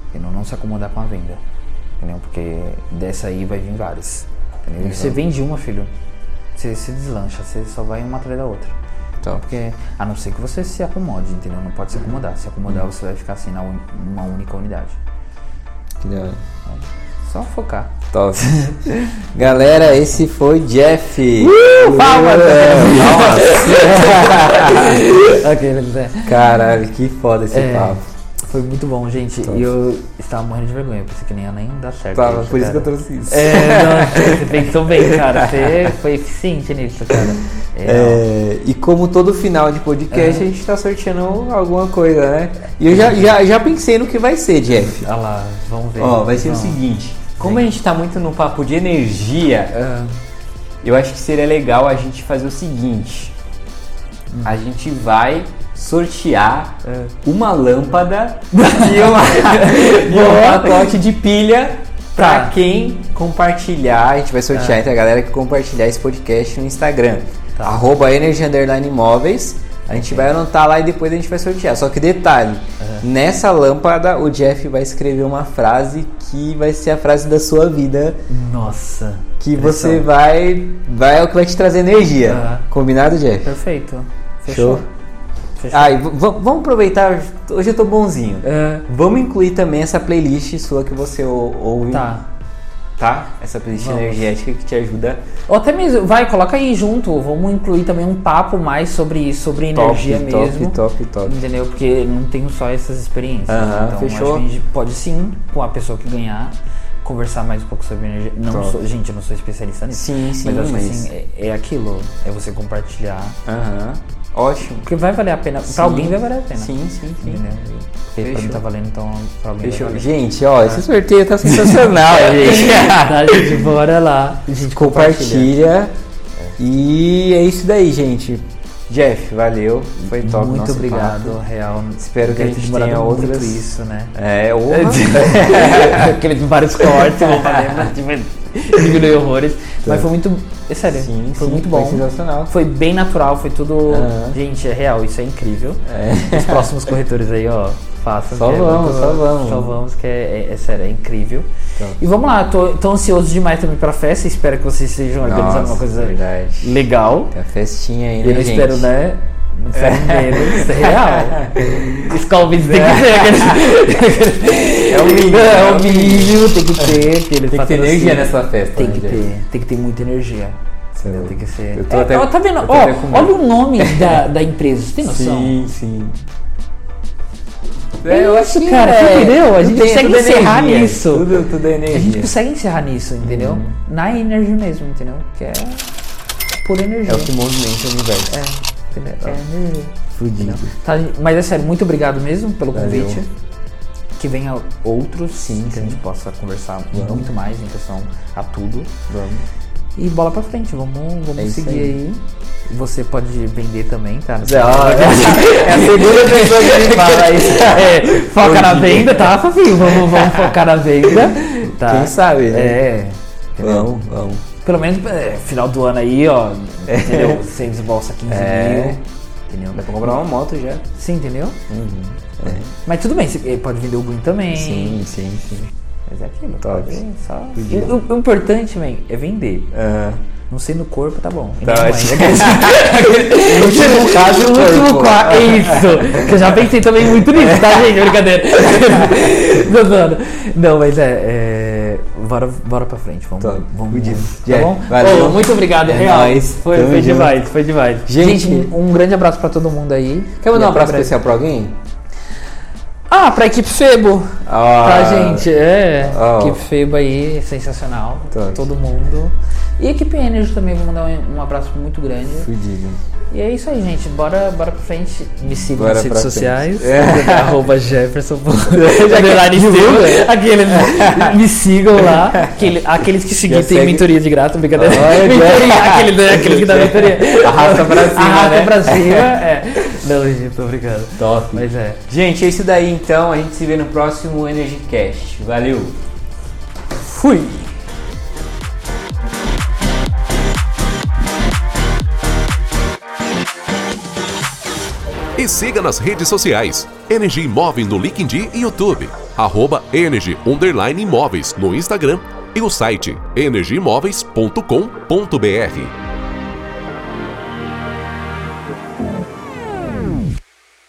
Entendeu? Não se acomodar com a venda. Entendeu? Porque dessa aí vai vir várias. Entendeu? E você vende uma, filho, você se deslancha, você só vai uma atrás da outra. Top. Porque, a não ser que você se acomode, entendeu? Não pode se acomodar. Se acomodar, você vai ficar assim na un- uma única unidade. Que da hora. Só focar. Top. [LAUGHS] Galera, esse foi Jeff. Palmas! [LAUGHS] Nossa. [LAUGHS] ok, né? Caralho, que foda esse É, papo. Foi muito bom, gente. Top. E eu estava morrendo de vergonha. Pensei que nem ia nem dar certo. Tava, isso, por isso que eu cara. trouxe isso. É, [LAUGHS] não, você pensou bem, cara. Você foi eficiente nisso, cara. É, É, e como todo final de podcast, a gente tá sorteando alguma coisa, né? E eu já, já, já pensei no que vai ser, Jeff. Olha lá, vamos ver. Ó, vai ser o Não. seguinte. Como a gente tá muito no papo de energia, eu acho que seria legal a gente fazer o seguinte. A gente vai sortear uma lâmpada [LAUGHS] e, uma, e um pacote de pilha pra Tá. quem compartilhar. A gente vai sortear entre a galera que compartilhar esse podcast no Instagram. Tá. Arroba Energy Underline Imóveis. A gente vai anotar lá e depois a gente vai sortear. Só que detalhe, nessa lâmpada o Jeff vai escrever uma frase que vai ser a frase da sua vida, Nossa. que você vai vai é o que vai te trazer energia. Aham. Combinado, Jeff? Perfeito. Fechou. Show. Fechou. Ah, e vamos aproveitar, hoje eu tô bonzinho. É, Vamos incluir também essa playlist sua que você ou- ouve, tá. tá? Essa playlist Vamos. energética que te ajuda Ou até mesmo, vai, coloca aí junto. Vamos incluir também um papo mais sobre sobre energia top, mesmo. top, top, top. Entendeu? Porque não tenho só essas experiências. Aham, então fechou. a gente pode sim, com a pessoa que ganhar, conversar mais um pouco sobre energia. Não sou, gente, eu não sou especialista nisso. Sim, sim, mas, acho que, mas- assim, é, é aquilo. É você compartilhar. Aham. Ótimo. Porque vai valer a pena. Sim. Pra alguém vai valer a pena. Sim, sim, sim. Entendeu? Porque pra mim Fechou. tá valendo, então pra alguém Fechou. vai valer. Gente, ó, esse sorteio tá [LAUGHS] sensacional, gente. tá, gente, bora lá. A gente Compartilha. E é isso daí, gente. Jeff, valeu. Foi top Muito obrigado, papo. real. Espero que a gente tenha outras- isso, né? É, [LAUGHS] honra. Aqueles vários cortes, vou fazer pra [LAUGHS] tipo, diminuir horrores. Mas foi muito. É sério, Sim, foi sim, muito foi bom. sensacional. Foi bem natural, foi tudo. Gente, é real, isso é incrível. É. Os próximos [LAUGHS] corretores aí, ó, façam. Só é vamos, muito- só vamos. Só vamos, que é, é- é sério, é incrível. Então. E vamos lá, tô, tô ansioso demais também pela festa. Espero que vocês estejam organizando Nossa, uma coisa verdade. legal. Tem a festinha aí, né, Eu gente? espero, né? Não espero menos, isso é real. [LAUGHS] Scalvins tem que ter. É o mínimo, É é o mínimo, tem que ter. Tem que ter energia nessa festa, Tem né, que ter, tem que ter muita energia. É Tem que ser. Eu tô É, até- tá vendo? olha o nome da, da empresa, você tem noção? Sim, sim. É isso, cara, você entendeu? A gente consegue é encerrar energia, nisso. Tudo, tudo é A gente energia. consegue encerrar nisso, entendeu? Uhum. Na energia mesmo, entendeu? Que é pura energia. É o que movimenta o universo. É, entendeu? É energia. Fudido. Tá, mas é sério, muito obrigado mesmo pelo Valeu. convite. Que venha outros, Sim, que a sim. gente possa conversar Vamos. muito mais em questão a tudo. Vamos. E bola pra frente, vamos, vamos É seguir aí. aí. Você pode vender também, tá? É a segunda pessoa que me fala isso. [LAUGHS] É, foca na venda, tá, Fafinho? Vamos, vamos [LAUGHS] focar na venda. Tá. Quem sabe, né? É. Vamos, vamos. Pelo menos é, final do ano aí, ó. Entendeu? Você desembolsa 15 É. mil. Entendeu? Dá pra comprar uma moto já. Sim, entendeu? Mas tudo bem, você pode vender o Green também. Sim, sim, sim. Mas é aquilo, Top. pode só. E O, o importante, man, é vender. Aham. Não ser no corpo, tá bom. Tá, mais. [LAUGHS] [LAUGHS] No último caso, No o último corpo. qua- Isso! Que eu já pensei também muito nisso, tá, gente? Brincadeira. [LAUGHS] Tô zoando. Não, mas é. é, Bora, bora pra frente. Vamos. Vamos. Tá bom? valeu. Ô, muito obrigado, É real. nóis. Foi, foi demais, foi demais. Gente- um grande abraço pra todo mundo aí. Quer mandar um abraço especial pra alguém? Ah, pra equipe Febo. Ah, Pra gente, é. Oh. Equipe Febo aí, sensacional. Top. Todo mundo. E equipe Energy também, vou mandar um, um abraço muito grande. Fudido. E é isso aí, gente. Bora, bora pra frente. Me sigam nas redes sociais. frente. É. [LAUGHS] Arroba Jefferson. Que- [LAUGHS] [LAUGHS] Silva. Aqueles, me sigam lá. Aquele- aqueles que seguem tem mentoria de graça, brincadeira. Mentoria, aquele, aquele que dá mentoria. Arrasta pra cima, Arrasta né? pra cima, é. Não, gente, tô brincando. Top. Mas é. Gente, é isso daí então. A gente se vê no próximo Energy Cast. Valeu! Fui! E siga nas redes sociais. Energia Imóveis no LinkedIn e YouTube. Arroba Energy Imóveis no Instagram e o site energiaimóveis.com.br.